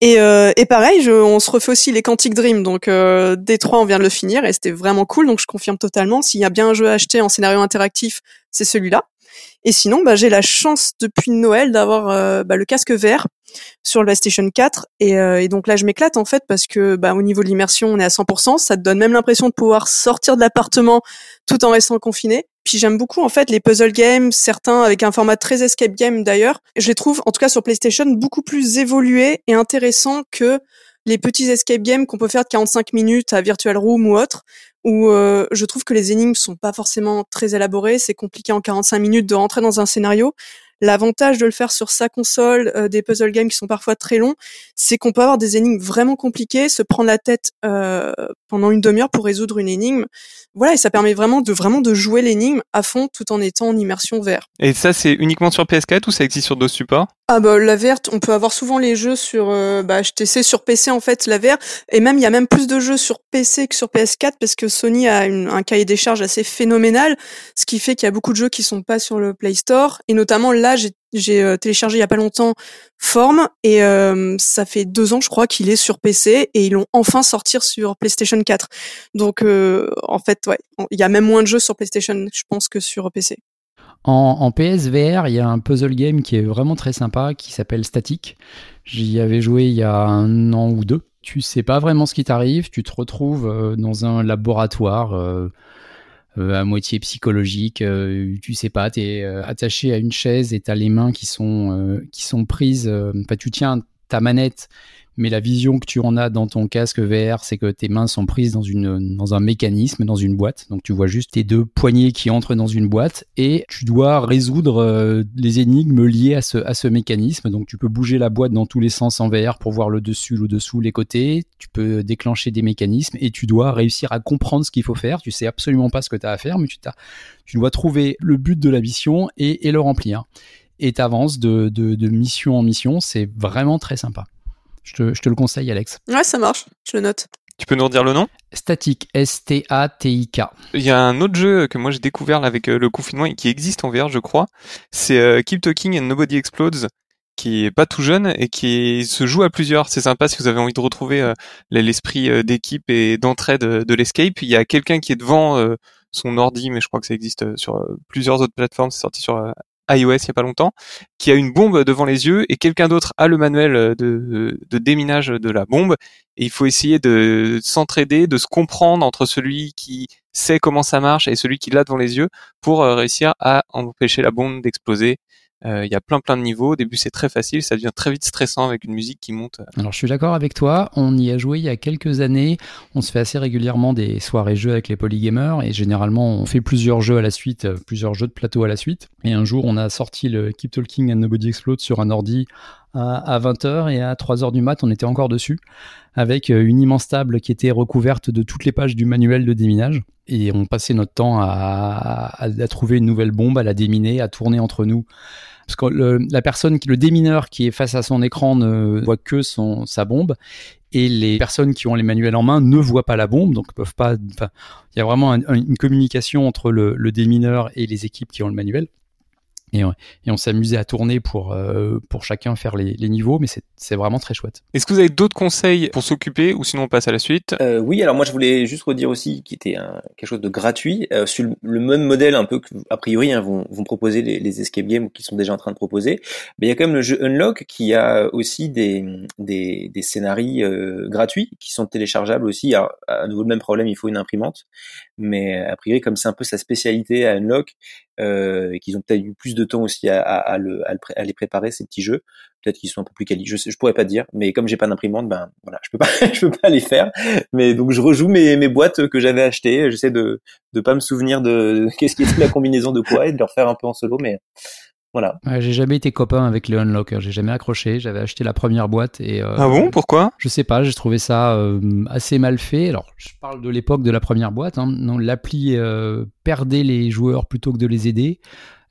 Speaker 5: Et, euh, et pareil, je, on se refait aussi les Quantic Dream. Donc euh, Détroit, on vient de le finir et c'était vraiment cool. Donc je confirme totalement. S'il y a bien un jeu à acheter en scénario interactif, c'est celui-là. Et sinon, bah, j'ai la chance depuis Noël d'avoir euh, bah, le casque vert sur le PlayStation 4 euh, et, donc là je m'éclate en fait parce que bah, au niveau de l'immersion on est à 100%, ça te donne même l'impression de pouvoir sortir de l'appartement tout en restant confiné. Puis j'aime beaucoup en fait les puzzle games, certains avec un format très escape game d'ailleurs. Je les trouve en tout cas sur PlayStation beaucoup plus évolués et intéressants que les petits escape games qu'on peut faire de 45 minutes à Virtual Room ou autre où euh, je trouve que les énigmes sont pas forcément très élaborées, c'est compliqué en 45 minutes de rentrer dans un scénario. L'avantage de le faire sur sa console, euh, des puzzle games qui sont parfois très longs, c'est qu'on peut avoir des énigmes vraiment compliquées, se prendre la tête euh, pendant une demi-heure pour résoudre une énigme. Voilà, et ça permet vraiment de vraiment de jouer l'énigme à fond tout en étant en immersion vert.
Speaker 4: Et ça, c'est uniquement sur PS4 ou ça existe sur d'autres supports?
Speaker 5: Ah bah la verte, on peut avoir souvent les jeux sur euh, bah, HTC sur PC en fait, la VR, et même il y a même plus de jeux sur PC que sur PS4 parce que Sony a un cahier des charges assez phénoménal, ce qui fait qu'il y a beaucoup de jeux qui sont pas sur le Play Store, et notamment là j'ai euh, téléchargé il y a pas longtemps Form et euh, ça fait deux ans je crois qu'il est sur PC et ils l'ont enfin sorti sur PlayStation 4. Donc euh, en fait ouais, il y a même moins de jeux sur PlayStation je pense que sur PC.
Speaker 6: En, PSVR, il y a un puzzle game qui est vraiment très sympa qui s'appelle Static. J'y avais joué il y a un an ou deux. Tu sais pas vraiment ce qui t'arrive, tu te retrouves dans un laboratoire à moitié psychologique. Euh, tu sais pas, tu es euh, attaché à une chaise et tu les mains qui sont, qui sont prises. Enfin, tu tiens ta manette mais la vision que tu en as dans ton casque VR, c'est que tes mains sont prises dans, une, dans un mécanisme, dans une boîte. Donc tu vois juste tes deux poignets qui entrent dans une boîte et tu dois résoudre euh, les énigmes liées à ce, à ce mécanisme. Donc tu peux bouger la boîte dans tous les sens en VR pour voir le dessus, le dessous, les côtés. Tu peux déclencher des mécanismes et tu dois réussir à comprendre ce qu'il faut faire. Tu sais absolument pas ce que tu as à faire, mais tu, tu dois trouver le but de la mission et, le remplir. Et tu avances de, de, de mission en mission. C'est vraiment très sympa. Je te, le conseille, Alex.
Speaker 5: Ouais, ça marche. Je le note.
Speaker 4: Tu peux nous redire le nom?
Speaker 6: Static, S-T-A-T-I-K.
Speaker 4: Il y a un autre jeu que moi j'ai découvert avec euh, le confinement et qui existe en VR, je crois. C'est euh, Keep Talking and Nobody Explodes, qui est pas tout jeune et qui se joue à plusieurs. C'est sympa si vous avez envie de retrouver euh, l'esprit d'équipe et d'entraide de l'escape. Il y a quelqu'un qui est devant son ordi, mais je crois que ça existe sur plusieurs autres plateformes. C'est sorti sur iOS il y a pas longtemps, qui a une bombe devant les yeux et quelqu'un d'autre a le manuel de, déminage de la bombe. Et il faut essayer de s'entraider, de se comprendre entre celui qui sait comment ça marche et celui qui l'a devant les yeux pour réussir à empêcher la bombe d'exploser euh, il y a plein plein de niveaux. Au début, c'est très facile, ça devient très vite stressant avec une musique qui monte.
Speaker 6: Alors, je suis d'accord avec toi. On y a joué il y a quelques années. On se fait assez régulièrement des soirées jeux avec les polygamers et généralement, on fait plusieurs jeux à la suite, euh, plusieurs jeux de plateau à la suite. Et un jour, on a sorti le Keep Talking and Nobody Explode sur un ordi à 20h et à 3h du mat, on était encore dessus avec euh, une immense table qui était recouverte de toutes les pages du manuel de déminage. Et on passait notre temps à, trouver une nouvelle bombe, à la déminer, à tourner entre nous parce que le, la personne, le démineur qui est face à son écran ne voit que son, sa bombe et les personnes qui ont les manuels en main ne voient pas la bombe, donc peuvent pas. Il y a vraiment une communication entre le, démineur et les équipes qui ont le manuel. Et, et, on s'amusait à tourner pour, euh, pour chacun faire les, les niveaux, mais c'est vraiment très chouette.
Speaker 4: Est-ce que vous avez d'autres conseils pour s'occuper ou sinon on passe à la suite?
Speaker 7: Euh, Oui, alors moi je voulais juste redire aussi qu'il était un, quelque chose de gratuit, euh, sur le, même modèle un peu que a priori hein, vont, vont proposer les, les escape games ou qui sont déjà en train de proposer. Mais il y a quand même le jeu Unlock qui a aussi des, des, des scénarios euh, gratuits qui sont téléchargeables aussi. Alors, à nouveau le même problème, il faut une imprimante, mais a priori comme c'est un peu sa spécialité à Unlock, euh, et qu'ils ont peut-être eu plus de temps aussi à, à, à, le, à, les préparer ces petits jeux. Peut-être qu'ils sont un peu plus quali. Je, pourrais pas dire, mais comme j'ai pas d'imprimante, ben voilà, je peux pas, je peux pas les faire. Mais donc je rejoue mes, mes boîtes que j'avais achetées. J'essaie de de pas me souvenir de qu'est-ce qui est la combinaison de quoi et de leur faire un peu en solo, mais voilà.
Speaker 6: j'ai jamais été copain avec les Unlocker, j'ai jamais accroché. J'avais acheté la première boîte et.
Speaker 4: Euh, ah bon? Pourquoi?
Speaker 6: Je sais pas, j'ai trouvé ça euh, assez mal fait. Alors, je parle de l'époque de la première boîte. Hein. L'appli euh, perdait les joueurs plutôt que de les aider.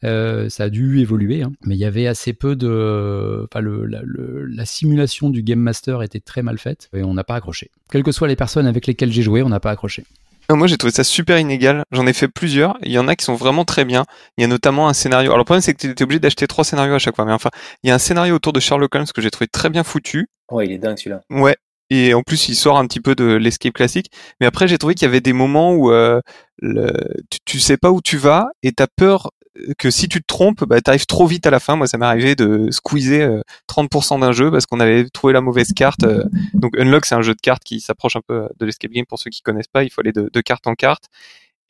Speaker 6: Euh, ça a dû évoluer, hein. mais il y avait assez peu de. Enfin, le, la, le, la, simulation du Game Master était très mal faite et on n'a pas accroché. Quelles que soient les personnes avec lesquelles j'ai joué, on n'a pas accroché.
Speaker 4: Moi, j'ai trouvé ça super inégal. J'en ai fait plusieurs. Il y en a qui sont vraiment très bien. Il y a notamment un scénario. Alors, le problème, c'est que tu étais obligé d'acheter trois scénarios à chaque fois. Mais enfin, il y a un scénario autour de Sherlock Holmes que j'ai trouvé très bien foutu.
Speaker 7: Ouais, il est dingue celui-là.
Speaker 4: Ouais. Et en plus, il sort un petit peu de l'escape classique. Mais après, j'ai trouvé qu'il y avait des moments où euh, le, tu, tu sais pas où tu vas et t'as peur que si tu te trompes, bah, tu arrives trop vite à la fin. Moi, ça m'est arrivé de squeezer 30% euh, d'un jeu parce qu'on avait trouvé la mauvaise carte. Euh. Donc, Unlock, c'est un jeu de cartes qui s'approche un peu de l'escape game. Pour ceux qui connaissent pas, il faut aller de, de carte en carte.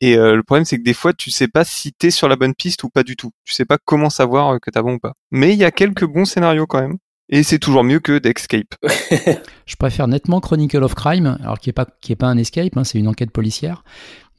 Speaker 4: Et euh, le problème, c'est que des fois, tu sais pas si t'es sur la bonne piste ou pas du tout. Tu sais pas comment savoir que t'as bon ou pas. Mais il y a quelques bons scénarios quand même. Et c'est toujours mieux que d'Escape.
Speaker 6: Je préfère nettement Chronicle of Crime, alors qui est pas qui est pas un escape, hein, c'est une enquête policière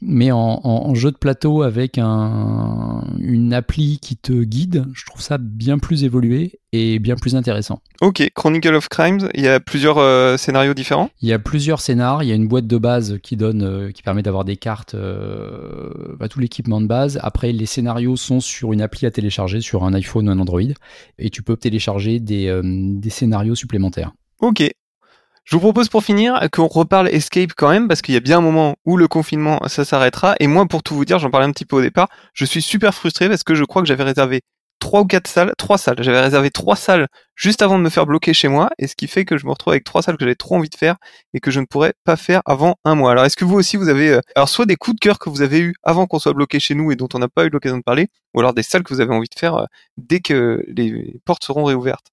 Speaker 6: mais en, en, jeu de plateau avec un, une appli qui te guide, je trouve ça bien plus évolué et bien plus intéressant.
Speaker 4: Ok, Chronicle of Crimes, il y a plusieurs euh, scénarios différents?
Speaker 6: Il y a plusieurs scénarios, il y a une boîte de base qui donne, euh, qui permet d'avoir des cartes, euh, tout l'équipement de base. Après, les scénarios sont sur une appli à télécharger sur un iPhone ou un Android, et tu peux télécharger des, des scénarios supplémentaires.
Speaker 4: Ok, je vous propose pour finir qu'on reparle Escape quand même, parce qu'il y a bien un moment où le confinement, ça s'arrêtera. Et moi, pour tout vous dire, j'en parlais un petit peu au départ, je suis super frustré parce que je crois que j'avais réservé trois ou quatre salles, trois salles. J'avais réservé trois salles juste avant de me faire bloquer chez moi, et ce qui fait que je me retrouve avec trois salles que j'avais trop envie de faire et que je ne pourrais pas faire avant un mois. Alors, est-ce que vous aussi vous avez, euh, alors soit des coups de cœur que vous avez eu avant qu'on soit bloqué chez nous et dont on n'a pas eu l'occasion de parler, ou alors des salles que vous avez envie de faire euh, dès que les portes seront réouvertes?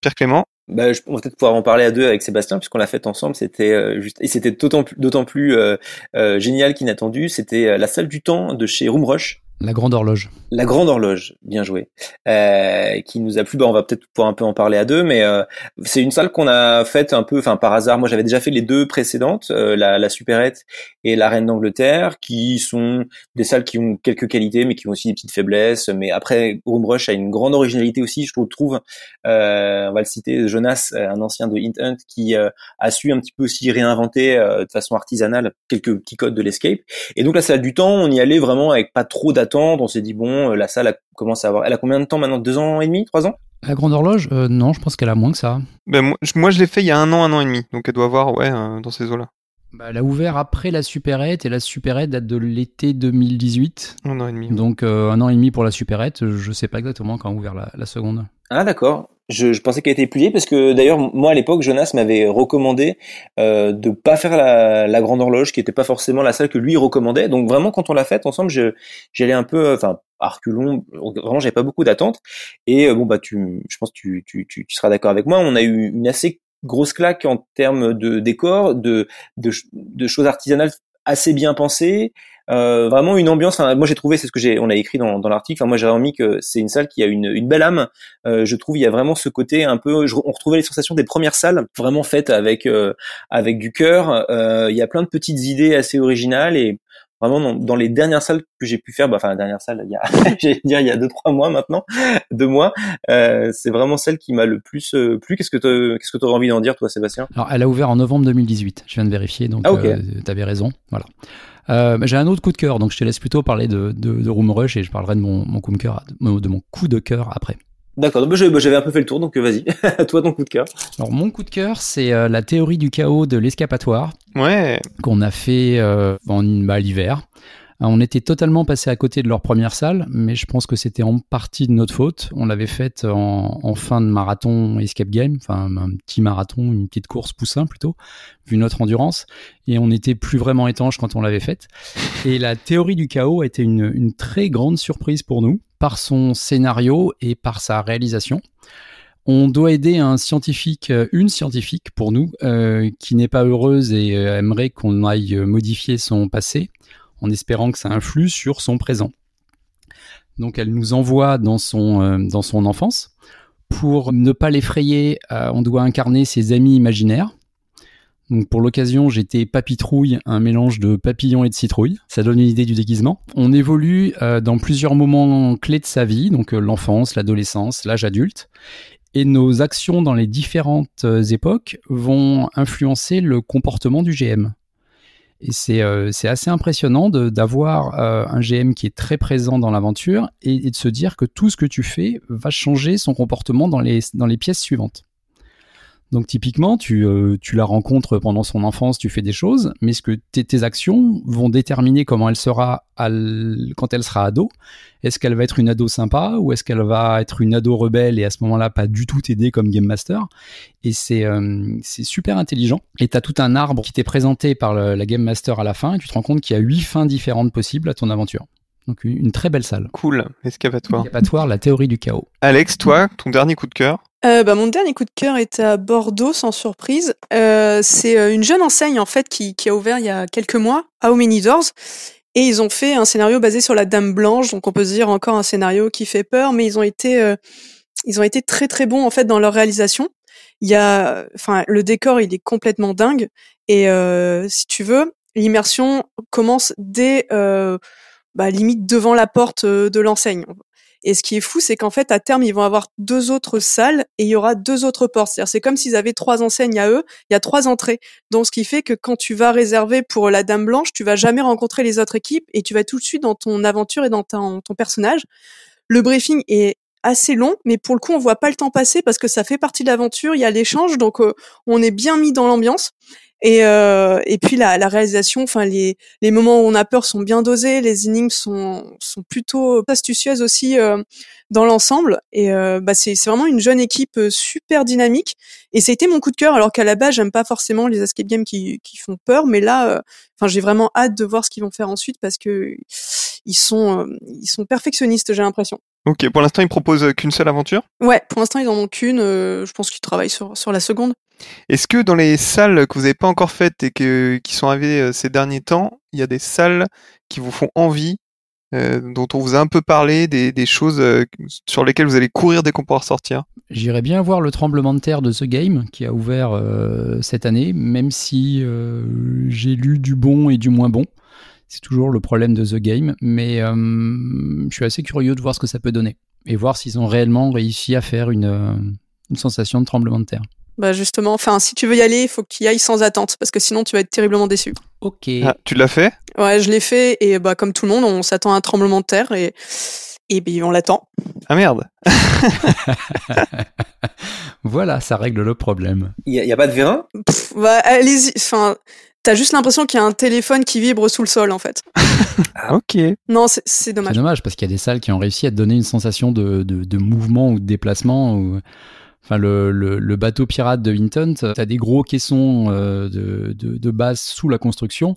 Speaker 4: Pierre Clément
Speaker 7: bah, je, on peut-être pouvoir en parler à deux avec Sébastien puisqu'on l'a fait ensemble. C'était euh, juste et c'était d'autant plus, plus euh, euh, génial qu'inattendu. C'était la salle du temps de chez Roomrush
Speaker 6: la grande horloge.
Speaker 7: La grande horloge, bien joué. Euh, qui nous a plu. Bah, on va peut-être pouvoir un peu en parler à deux, mais euh, c'est une salle qu'on a faite un peu, enfin par hasard. Moi, j'avais déjà fait les deux précédentes, euh, la, la Superette et la Reine d'Angleterre, qui sont des salles qui ont quelques qualités, mais qui ont aussi des petites faiblesses. Mais après, Roomrush a une grande originalité aussi, je trouve. Euh, on va le citer, Jonas, un ancien de Hint Hunt, qui euh, a su un petit peu aussi réinventer de façon artisanale quelques petits codes de l'escape. Et donc la salle du temps, on y allait vraiment avec pas trop on s'est dit bon, euh, la salle a commencé à avoir. Elle a combien de temps maintenant? Deux ans et demi, trois ans?
Speaker 6: La grande horloge? Euh, Non, je pense qu'elle a moins que ça.
Speaker 4: Ben, moi, je, l'ai fait il y a un an, un an et demi, donc elle doit avoir ouais euh, dans ces eaux-là.
Speaker 6: Bah, elle a ouvert après la supérette et la supérette date de l'été 2018.
Speaker 4: Un an et demi.
Speaker 6: Donc un an et demi pour la supérette. Je sais pas exactement quand a ouvert la, seconde.
Speaker 7: Ah d'accord. Je, je pensais qu'elle était vieille parce que d'ailleurs moi à l'époque Jonas m'avait recommandé euh, de pas faire la, la grande horloge qui était pas forcément la salle que lui recommandait. Donc vraiment quand on l'a faite ensemble, j'allais un peu, enfin à reculons, vraiment j'avais pas beaucoup d'attentes. Et euh, bon bah tu, je pense que tu, tu, tu, tu seras d'accord avec moi. On a eu une assez grosse claque en termes de décor, de, de, de choses artisanales assez bien pensées. Euh, vraiment une ambiance. Enfin, moi j'ai trouvé, c'est ce que j'ai, on a écrit dans, dans l'article. Enfin, moi j'ai vraiment mis que c'est une salle qui a une, une belle âme. Euh, je trouve il y a vraiment ce côté un peu. Je, on retrouvait les sensations des premières salles, vraiment faites avec euh, avec du cœur. Euh, il y a plein de petites idées assez originales et vraiment dans, dans les dernières salles que j'ai pu faire. Bah, enfin la dernière salle, il y a, j'allais dire il y a deux trois mois maintenant, deux mois. Euh, c'est vraiment celle qui m'a le plus plu. Qu'est-ce que qu'est-ce que tu aurais envie d'en dire toi, Sébastien?
Speaker 6: Alors elle a ouvert en novembre 2018. Je viens de vérifier, donc
Speaker 7: ah, okay.
Speaker 6: tu avais raison. Voilà. Euh, j'ai un autre coup de cœur, donc je te laisse plutôt parler de, de, de Room Rush et je parlerai de mon, mon coup de cœur, de mon coup de cœur après.
Speaker 7: D'accord, bah, j'avais un peu fait le tour, donc vas-y, toi ton coup de cœur.
Speaker 6: Alors mon coup de cœur, c'est euh, la théorie du chaos de l'escapatoire.
Speaker 4: Ouais.
Speaker 6: Qu'on a fait euh, en bah, l'hiver. On était totalement passé à côté de leur première salle, mais je pense que c'était en partie de notre faute. On l'avait faite en, fin de marathon escape game, enfin un petit marathon, une petite course poussin plutôt, vu notre endurance, et on n'était plus vraiment étanche quand on l'avait faite. Et la théorie du chaos a été une, très grande surprise pour nous, par son scénario et par sa réalisation. On doit aider un scientifique, une scientifique pour nous, euh, qui n'est pas heureuse et euh, aimerait qu'on aille modifier son passé en espérant que ça influe sur son présent. Donc elle nous envoie dans son, euh, enfance. Pour ne pas l'effrayer, euh, on doit incarner ses amis imaginaires. Pour l'occasion, j'étais papitrouille, un mélange de papillon et de citrouille. Ça donne une idée du déguisement. On évolue euh, dans plusieurs moments clés de sa vie, donc l'enfance, l'adolescence, l'âge adulte. Et nos actions dans les différentes époques vont influencer le comportement du GM. Et c'est euh, assez impressionnant d'avoir euh, un GM qui est très présent dans l'aventure et, et, de se dire que tout ce que tu fais va changer son comportement dans les, dans les pièces suivantes. Donc typiquement, tu, euh, tu la rencontres pendant son enfance, tu fais des choses, mais ce que tes, actions vont déterminer comment elle sera à quand elle sera ado. Est-ce qu'elle va être une ado sympa ou est-ce qu'elle va être une ado rebelle et à ce moment-là pas du tout t'aider comme Game Master? Et c'est euh, c'est super intelligent. Et tu as tout un arbre qui t'est présenté par le, la Game Master à la fin et tu te rends compte qu'il y a huit fins différentes possibles à ton aventure. Donc une, une très belle salle.
Speaker 4: Cool, escavatoire.
Speaker 6: Escavatoire, la théorie du chaos.
Speaker 4: Alex, toi, ton dernier coup de cœur?
Speaker 5: Euh, bah, mon dernier coup de cœur est à Bordeaux, sans surprise. Euh, c'est une jeune enseigne en fait qui, qui, a ouvert il y a quelques mois, Many Doors, et ils ont fait un scénario basé sur la Dame Blanche, donc on peut se dire encore un scénario qui fait peur, mais ils ont été, euh, ils ont été très très bons en fait dans leur réalisation. Il y a, enfin, le décor il est complètement dingue, et euh, si tu veux, l'immersion commence dès euh, bah, limite devant la porte de l'enseigne. Et ce qui est fou, c'est qu'en fait, à terme, ils vont avoir deux autres salles et il y aura deux autres portes. C'est-à-dire, c'est comme s'ils avaient trois enseignes à eux. Il y a trois entrées. Donc, ce qui fait que quand tu vas réserver pour la Dame Blanche, tu vas jamais rencontrer les autres équipes et tu vas tout de suite dans ton aventure et dans ton, personnage. Le briefing est assez long, mais pour le coup, on voit pas le temps passer parce que ça fait partie de l'aventure. Il y a l'échange, donc euh, on est bien mis dans l'ambiance. Et, euh, et puis la, la réalisation, enfin les, les moments où on a peur sont bien dosés, les énigmes sont, sont plutôt astucieuses aussi euh, dans l'ensemble. Et euh, bah c'est vraiment une jeune équipe euh, super dynamique. Et ça a été mon coup de cœur, alors qu'à la base j'aime pas forcément les escape games qui, qui font peur, mais là, euh, enfin j'ai vraiment hâte de voir ce qu'ils vont faire ensuite parce que ils sont ils sont perfectionnistes, j'ai l'impression.
Speaker 4: Ok, pour l'instant ils proposent qu'une seule aventure?
Speaker 5: Ouais, pour l'instant ils en ont qu'une. je pense qu'ils travaillent sur sur la seconde.
Speaker 4: Est-ce que dans les salles que vous n'avez pas encore faites et que, qui sont arrivées ces derniers temps, il y a des salles qui vous font envie, euh, dont on vous a un peu parlé, des, des choses euh, sur lesquelles vous allez courir dès qu'on pourra sortir?
Speaker 6: J'irais bien voir le tremblement de terre de The Game qui a ouvert euh, cette année, même si j'ai lu du bon et du moins bon. C'est toujours le problème de The Game, mais je suis assez curieux de voir ce que ça peut donner et voir s'ils ont réellement réussi à faire une, une sensation de tremblement de terre.
Speaker 5: Bah justement, enfin, si tu veux y aller, il faut que tu y ailles sans attente, parce que sinon tu vas être terriblement déçu.
Speaker 6: Ok.
Speaker 4: Ah, tu l'as fait?
Speaker 5: Ouais, je l'ai fait, et bah comme tout le monde, on s'attend à un tremblement de terre, et, et ben, on l'attend.
Speaker 4: Ah merde
Speaker 6: Voilà, ça règle le problème.
Speaker 7: Il n'y a, a, pas de vérin?
Speaker 5: Pff, bah, allez-y, enfin... T'as juste l'impression qu'il y a un téléphone qui vibre sous le sol, en fait.
Speaker 4: ah, ok.
Speaker 5: Non, c'est dommage.
Speaker 6: C'est dommage, parce qu'il y a des salles qui ont réussi à te donner une sensation de, de, de mouvement ou de déplacement. Ou... Enfin, le, le, le bateau pirate de Vinton, t'as des gros caissons euh, de, de, de base sous la construction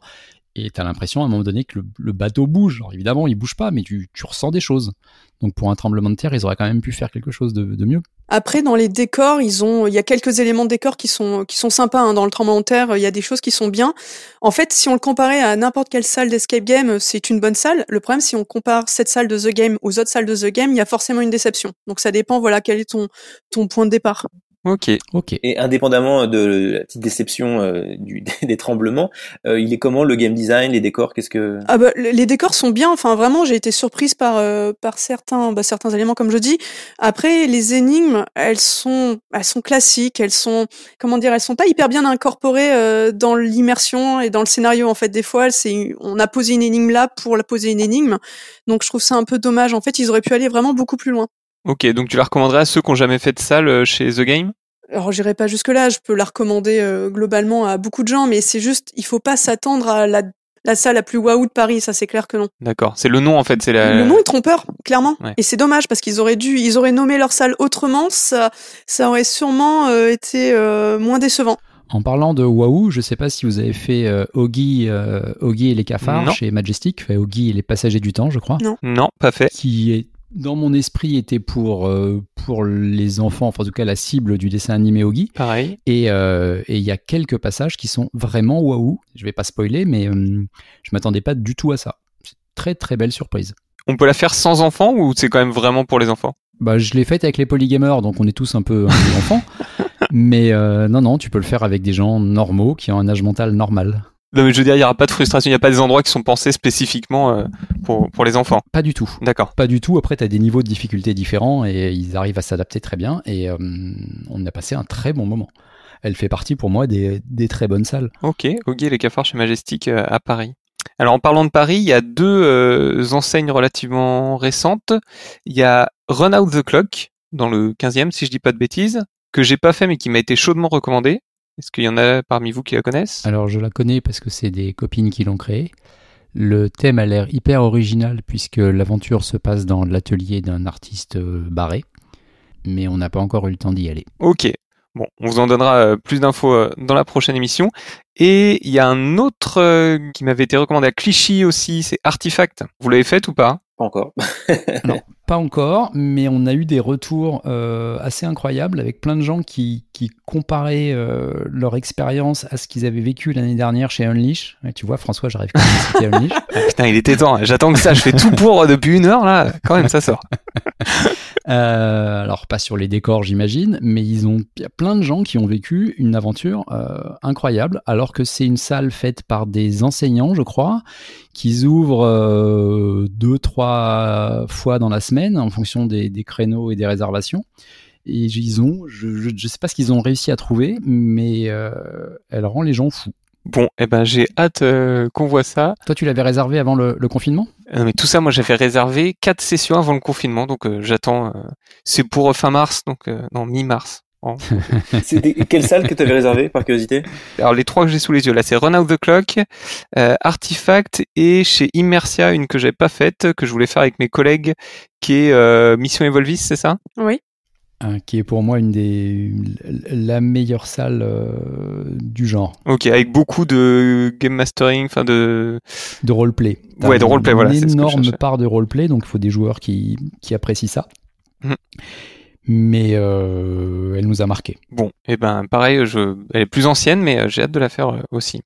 Speaker 6: et t'as l'impression à un moment donné que le, bateau bouge. Alors évidemment, il bouge pas, mais tu, tu ressens des choses. Donc pour un tremblement de terre, ils auraient quand même pu faire quelque chose de, de mieux.
Speaker 5: Après, dans les décors, ils ont, il y a quelques éléments de décor qui sont qui sont sympas. Hein. Dans le tremblement de terre, il y a des choses qui sont bien. En fait, si on le comparait à n'importe quelle salle d'escape game, c'est une bonne salle. Le problème, si on compare cette salle de The Game aux autres salles de The Game, il y a forcément une déception. Donc ça dépend. Voilà, quel est ton ton point de départ.
Speaker 4: Ok.
Speaker 6: Ok.
Speaker 7: Et indépendamment de la petite déception euh, du, des tremblements, euh, il est comment le game design, les décors Qu'est-ce que
Speaker 5: Ah bah, le- les décors sont bien. Enfin, vraiment, j'ai été surprise par euh, par certains bah, certains éléments, comme je dis. Après, les énigmes, elles sont elles sont classiques. Elles sont comment dire Elles sont pas hyper bien incorporées euh, dans l'immersion et dans le scénario. En fait, des fois, c'est on a posé une énigme là pour la poser une énigme. Donc, je trouve ça un peu dommage. En fait, ils auraient pu aller vraiment beaucoup plus loin.
Speaker 4: Ok, donc tu la recommanderais à ceux qui ont jamais fait de salle euh, chez The Game?
Speaker 5: Alors, j'irai pas jusque là. Je peux la recommander euh, globalement à beaucoup de gens, mais c'est juste, il faut pas s'attendre à la la salle la plus waouh de Paris. Ça, c'est clair que non.
Speaker 4: D'accord. C'est le nom en fait. C'est la.
Speaker 5: Le nom est trompeur, clairement.
Speaker 4: Ouais.
Speaker 5: Et c'est dommage parce qu'ils auraient dû, ils auraient nommé leur salle autrement. Ça, ça aurait sûrement euh, été euh, moins décevant.
Speaker 6: En parlant de Wahoo, je sais pas si vous avez fait euh, Oggy, euh, Oggy et les cafards
Speaker 4: Non.
Speaker 6: chez Majestic, enfin, Oggy et les passagers du temps, je crois,
Speaker 4: Non, pas fait.
Speaker 6: qui est dans mon esprit était pour euh, pour les enfants, enfin en tout cas la cible du dessin animé Oggy.
Speaker 4: Pareil.
Speaker 6: Et euh, et il y a quelques passages qui sont vraiment waouh. Je vais pas spoiler, mais euh, je m'attendais pas du tout à ça. Très très belle surprise.
Speaker 4: On peut la faire sans enfants ou c'est quand même vraiment pour les enfants?
Speaker 6: Bah, je l'ai faite avec les polygamers, donc on est tous un peu, un peu enfants. Mais euh, non, non, tu peux le faire avec des gens normaux qui ont un âge mental normal.
Speaker 4: Non, mais je veux dire, il n'y aura pas de frustration. Il n'y a pas des endroits qui sont pensés spécifiquement euh, pour pour les enfants.
Speaker 6: Pas du tout.
Speaker 4: D'accord.
Speaker 6: Pas du tout. Après, tu as des niveaux de difficulté différents et ils arrivent à s'adapter très bien. Et euh, on a passé un très bon moment. Elle fait partie pour moi des, des très bonnes salles.
Speaker 4: Ok. Et les cafards chez Majestic euh, à Paris. Alors en parlant de Paris, il y a deux euh, enseignes relativement récentes. Il y a Run Out the Clock dans le 15e, si je dis pas de bêtises, que j'ai pas fait mais qui m'a été chaudement recommandé. Est-ce qu'il y en a parmi vous qui la connaissent?
Speaker 6: Alors, je la connais parce que c'est des copines qui l'ont créée. Le thème a l'air hyper original puisque l'aventure se passe dans l'atelier d'un artiste euh, barré. Mais on n'a pas encore eu le temps d'y aller.
Speaker 4: Ok. Bon, on vous en donnera euh, plus d'infos euh, dans la prochaine émission. Et il y a un autre qui m'avait été recommandé à Clichy aussi, c'est Artifact. Vous l'avez fait ou pas?
Speaker 7: Pas encore.
Speaker 6: Non, pas encore, mais on a eu des retours euh, assez incroyables avec plein de gens qui, qui comparaient euh, leur expérience à ce qu'ils avaient vécu l'année dernière chez Unleash. Tu vois, François, j'arrive quand même à citer Unleash.
Speaker 4: Ah, Putain, il était temps. J'attends que ça. Je fais tout pour depuis une heure là. Quand même, ça sort.
Speaker 6: Euh, alors, pas sur les décors, j'imagine, mais ils ont, y a plein de gens qui ont vécu une aventure euh, incroyable, alors que c'est une salle faite par des enseignants, je crois, qu'ils ouvrent euh, deux, trois fois dans la semaine en fonction des, des créneaux et des réservations. Et ils ont, je, je sais pas ce qu'ils ont réussi à trouver, mais euh, elle rend les gens fous.
Speaker 4: Bon, eh ben j'ai hâte euh, qu'on voit ça.
Speaker 6: Toi, tu l'avais réservé avant le, le confinement?
Speaker 4: Euh, mais tout ça, moi, j'avais réservé quatre sessions avant le confinement, donc euh, j'attends. euh, c'est pour euh, fin mars, donc euh, non mi-mars. Oh.
Speaker 7: C'était quelle salle que tu avais réservée par curiosité?
Speaker 4: Alors les trois que j'ai sous les yeux là, c'est Run Out the Clock, euh, Artifact et chez Immersia une que j'avais pas faite, que je voulais faire avec mes collègues, qui est euh, Mission Evolvis, c'est ça?
Speaker 5: Oui.
Speaker 6: Hein, qui est pour moi une des la meilleure salle euh, du genre
Speaker 4: Ok, avec beaucoup de game mastering, enfin de.
Speaker 6: de roleplay.
Speaker 4: Ouais, de roleplay,
Speaker 6: une
Speaker 4: voilà, c'est ce que je
Speaker 6: énorme part de roleplay, donc il faut des joueurs qui, qui apprécient ça.
Speaker 4: Mhm.
Speaker 6: Mais euh, elle nous a marqué.
Speaker 4: Bon, et ben pareil, je, elle est plus ancienne, mais euh, j'ai hâte de la faire euh, aussi.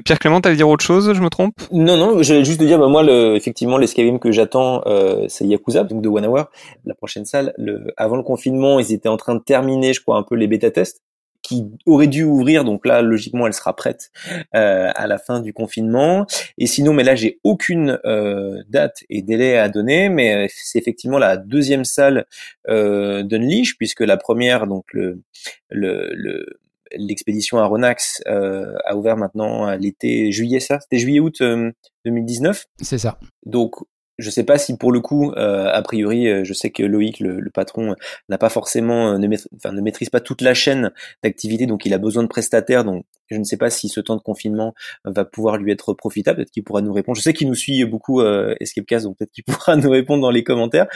Speaker 4: Pierre Clément, t'allais dire autre chose, je me trompe?
Speaker 7: Non, non, j'allais juste te dire, bah, moi, le, effectivement, l'escape game que j'attends, euh, c'est Yakuza, donc de One Hour, la prochaine salle. Le, avant le confinement, ils étaient en train de terminer, je crois, un peu les bêta-tests qui auraient dû ouvrir, donc là, logiquement, elle sera prête euh, à la fin du confinement. Et sinon, mais là, j'ai aucune euh, date et délai à donner, mais c'est effectivement la deuxième salle euh, d'Unleash, puisque la première, donc le, le l'expédition à Ronax euh, a ouvert maintenant à l'été juillet ça? C'était juillet août euh, 2019
Speaker 6: C'est ça.
Speaker 7: donc je sais pas si pour le coup euh, a priori euh, je sais que Loïc le, le patron n'a pas forcément euh, ne, maîtrise, enfin, ne maîtrise pas toute la chaîne d'activité donc il a besoin de prestataires donc Je ne sais pas si ce temps de confinement va pouvoir lui être profitable. Peut-être qu'il pourra nous répondre. Je sais qu'il nous suit beaucoup euh, Escapecast, donc peut-être qu'il pourra nous répondre dans les commentaires.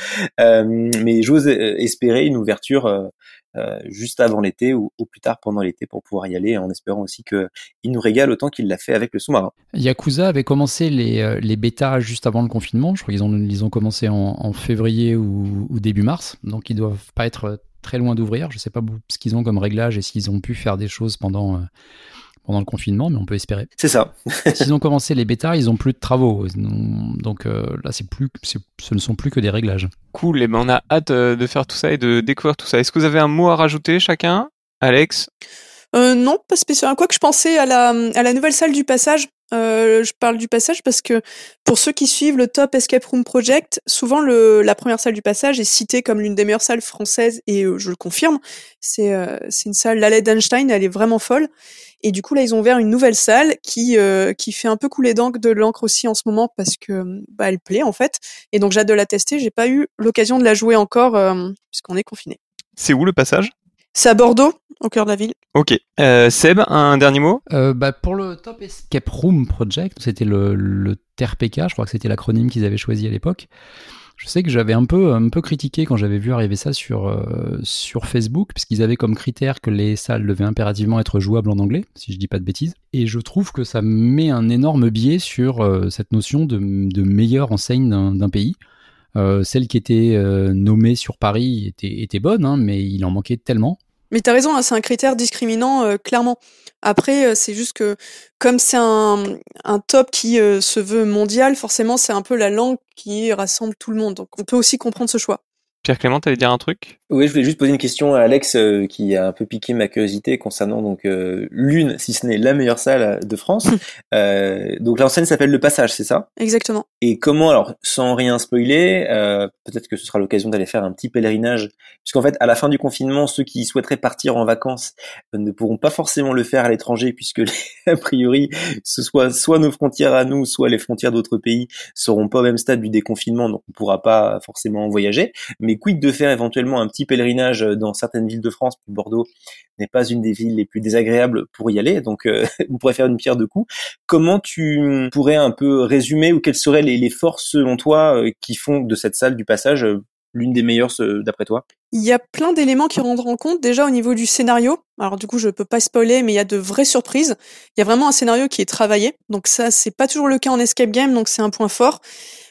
Speaker 7: Euh, mais j'ose espérer une ouverture euh, juste avant l'été ou, plus tard pendant l'été pour pouvoir y aller, en espérant aussi qu'il nous régale autant qu'il l'a fait avec le sous-marin.
Speaker 6: Yakuza avait commencé les, euh, les bêtas juste avant le confinement. Je crois qu'ils ont, ils ont commencé en, février ou, ou, début mars, donc ils doivent pas être très loin d'ouvrir. Je sais pas ce qu'ils ont comme réglage et s'ils ont pu faire des choses pendant euh, pendant le confinement, mais on peut espérer.
Speaker 7: C'est ça.
Speaker 6: S'ils ont commencé les bêtas, ils ont plus de travaux. Donc euh, là, c'est plus, ce ne sont plus que des réglages.
Speaker 4: Cool, et eh ben on a hâte euh, de faire tout ça et de découvrir tout ça. Est-ce que vous avez un mot à rajouter chacun? Alex?
Speaker 5: Euh, non, pas spécialement. Quoi que je pensais à la, à la nouvelle salle du passage. Euh, je parle du passage parce que pour ceux qui suivent le Top Escape Room Project, souvent le, la première salle du passage est citée comme l'une des meilleures salles françaises et euh, je le confirme. C'est euh, une salle, l'allée d'Einstein, elle est vraiment folle. Et du coup là, ils ont ouvert une nouvelle salle qui qui fait un peu couler d'encre de l'encre aussi en ce moment parce que bah elle plaît en fait. Et donc j'ai hâte de la tester. J'ai pas eu l'occasion de la jouer encore puisqu'on est confiné.
Speaker 4: C'est où le passage?
Speaker 5: C'est à Bordeaux, au cœur de la ville.
Speaker 4: Ok. Euh, Seb, un dernier mot?
Speaker 6: Euh, bah, Pour le Top Escape Room Project, c'était le, le TRPK, je crois que c'était l'acronyme qu'ils avaient choisi à l'époque. Je sais que j'avais un peu, un peu critiqué quand j'avais vu arriver ça sur, euh, sur Facebook, puisqu'ils avaient comme critère que les salles devaient impérativement être jouables en anglais, si je dis pas de bêtises. Et je trouve que ça met un énorme biais sur cette notion de, de meilleure enseigne d'un pays. celle qui était nommée sur Paris était, était bonne, hein, mais il en manquait tellement.
Speaker 5: Mais t'as raison, hein, c'est un critère discriminant, euh, clairement. Après, euh, c'est juste que comme c'est un, top qui euh, se veut mondial, forcément, c'est un peu la langue qui rassemble tout le monde. Donc, on peut aussi comprendre ce choix.
Speaker 4: Pierre Clément, t'allais dire un truc?
Speaker 7: Oui, je voulais juste poser une question à Alex euh, qui a un peu piqué ma curiosité concernant donc euh, l'une, si ce n'est la meilleure salle de France. euh, donc l'enseigne s'appelle Le Passage, c'est ça?
Speaker 5: Exactement.
Speaker 7: Et comment, alors sans rien spoiler, euh, peut-être que ce sera l'occasion d'aller faire un petit pèlerinage, puisqu'en fait à la fin du confinement, ceux qui souhaiteraient partir en vacances ne pourront pas forcément le faire à l'étranger, puisque a priori, ce soit soit nos frontières à nous, soit les frontières d'autres pays seront pas au même stade du déconfinement, donc on pourra pas forcément voyager. Mais quid de faire éventuellement un petit pèlerinage dans certaines villes de France, Bordeaux n'est pas une des villes les plus désagréables pour y aller, donc euh, vous pourrez faire une pierre de coups. Comment tu pourrais un peu résumer ou quelles seraient les, forces selon toi euh, qui font de cette salle du passage euh, l'une des meilleures d'après toi?
Speaker 5: Il y a plein d'éléments qui rendront compte déjà au niveau du scénario. Alors du coup, je peux pas spoiler, mais il y a de vraies surprises. Il y a vraiment un scénario qui est travaillé, donc ça c'est pas toujours le cas en escape game, donc c'est un point fort.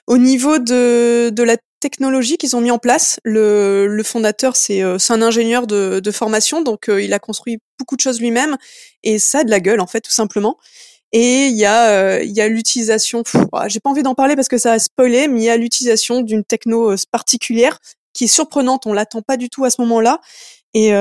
Speaker 5: Au niveau de, de la technologie qu'ils ont mis en place. Le, le fondateur, c'est euh, un ingénieur de, de formation, donc euh, il a construit beaucoup de choses lui-même et ça de la gueule en fait, tout simplement. Et il y a, euh, il y a l'utilisation. J'ai pas envie d'en parler parce que ça a spoilé, mais il y a l'utilisation d'une techno particulière qui est surprenante. On l'attend pas du tout à ce moment-là. Et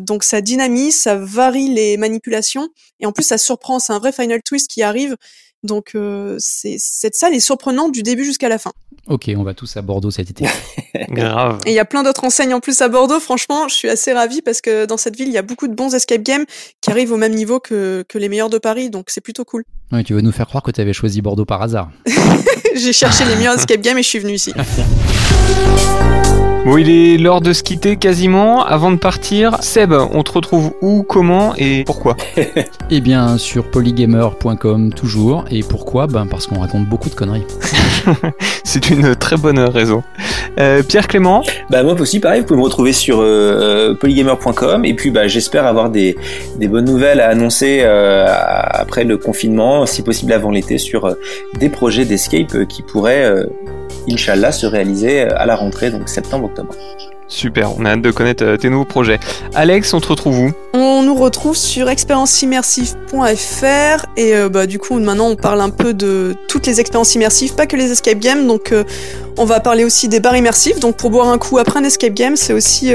Speaker 5: donc ça dynamise, ça varie les manipulations et en plus ça surprend. C'est un vrai final twist qui arrive donc euh, c'est cette salle est surprenante du début jusqu'à la fin.
Speaker 6: Ok, on va tous à Bordeaux cet été.
Speaker 4: Grave.
Speaker 5: Et il y a plein d'autres enseignes en plus à Bordeaux. Franchement, je suis assez ravie parce que dans cette ville, il y a beaucoup de bons escape games qui arrivent au même niveau que, que les meilleurs de Paris. Donc c'est plutôt cool.
Speaker 6: Ouais, tu veux nous faire croire que tu avais choisi Bordeaux par hasard.
Speaker 5: J'ai cherché les meilleurs escape games et je suis venu ici.
Speaker 4: Bon, il est l'heure de se quitter quasiment. Avant de partir, Seb, on te retrouve où, comment et pourquoi
Speaker 6: Eh bien, sur polygamer.com toujours. Et pourquoi? Ben parce qu'on raconte beaucoup de conneries.
Speaker 4: C'est une très bonne raison. Euh, Pierre Clément
Speaker 7: Bah moi aussi, pareil, vous pouvez me retrouver sur euh, polygamer.com. Et puis, bah, j'espère avoir des, des bonnes nouvelles à annoncer euh, après le confinement, si possible avant l'été, sur euh, des projets d'escape euh, qui pourraient euh, Inch'Allah, se réaliser à la rentrée, donc septembre-octobre.
Speaker 4: Super, on a hâte de connaître euh, tes nouveaux projets. Alex, on te retrouve où?
Speaker 5: On nous retrouve sur expérienceimmersive.fr et euh, bah, du coup maintenant on parle un peu de toutes les expériences immersives, pas que les escape games, donc euh, on va parler aussi des bars immersifs, donc pour boire un coup après un escape game, c'est aussi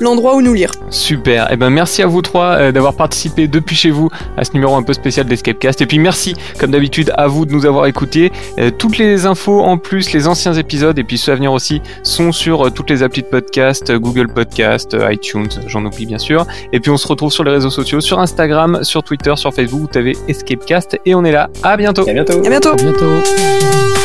Speaker 5: l'endroit où nous lire.
Speaker 4: Super. Et eh ben merci à vous trois d'avoir participé depuis chez vous à ce numéro un peu spécial d'Escapecast. Et puis merci, comme d'habitude, à vous de nous avoir écoutés. Toutes les infos en plus, les anciens épisodes et puis ceux à venir aussi sont sur toutes les applis de podcast, Google Podcast, iTunes, j'en oublie bien sûr. Et puis on se retrouve sur les réseaux sociaux, sur Instagram, sur Twitter, sur Facebook. Vous avez Escapecast et on est là. À bientôt.
Speaker 7: À bientôt.
Speaker 5: À bientôt.
Speaker 6: À bientôt.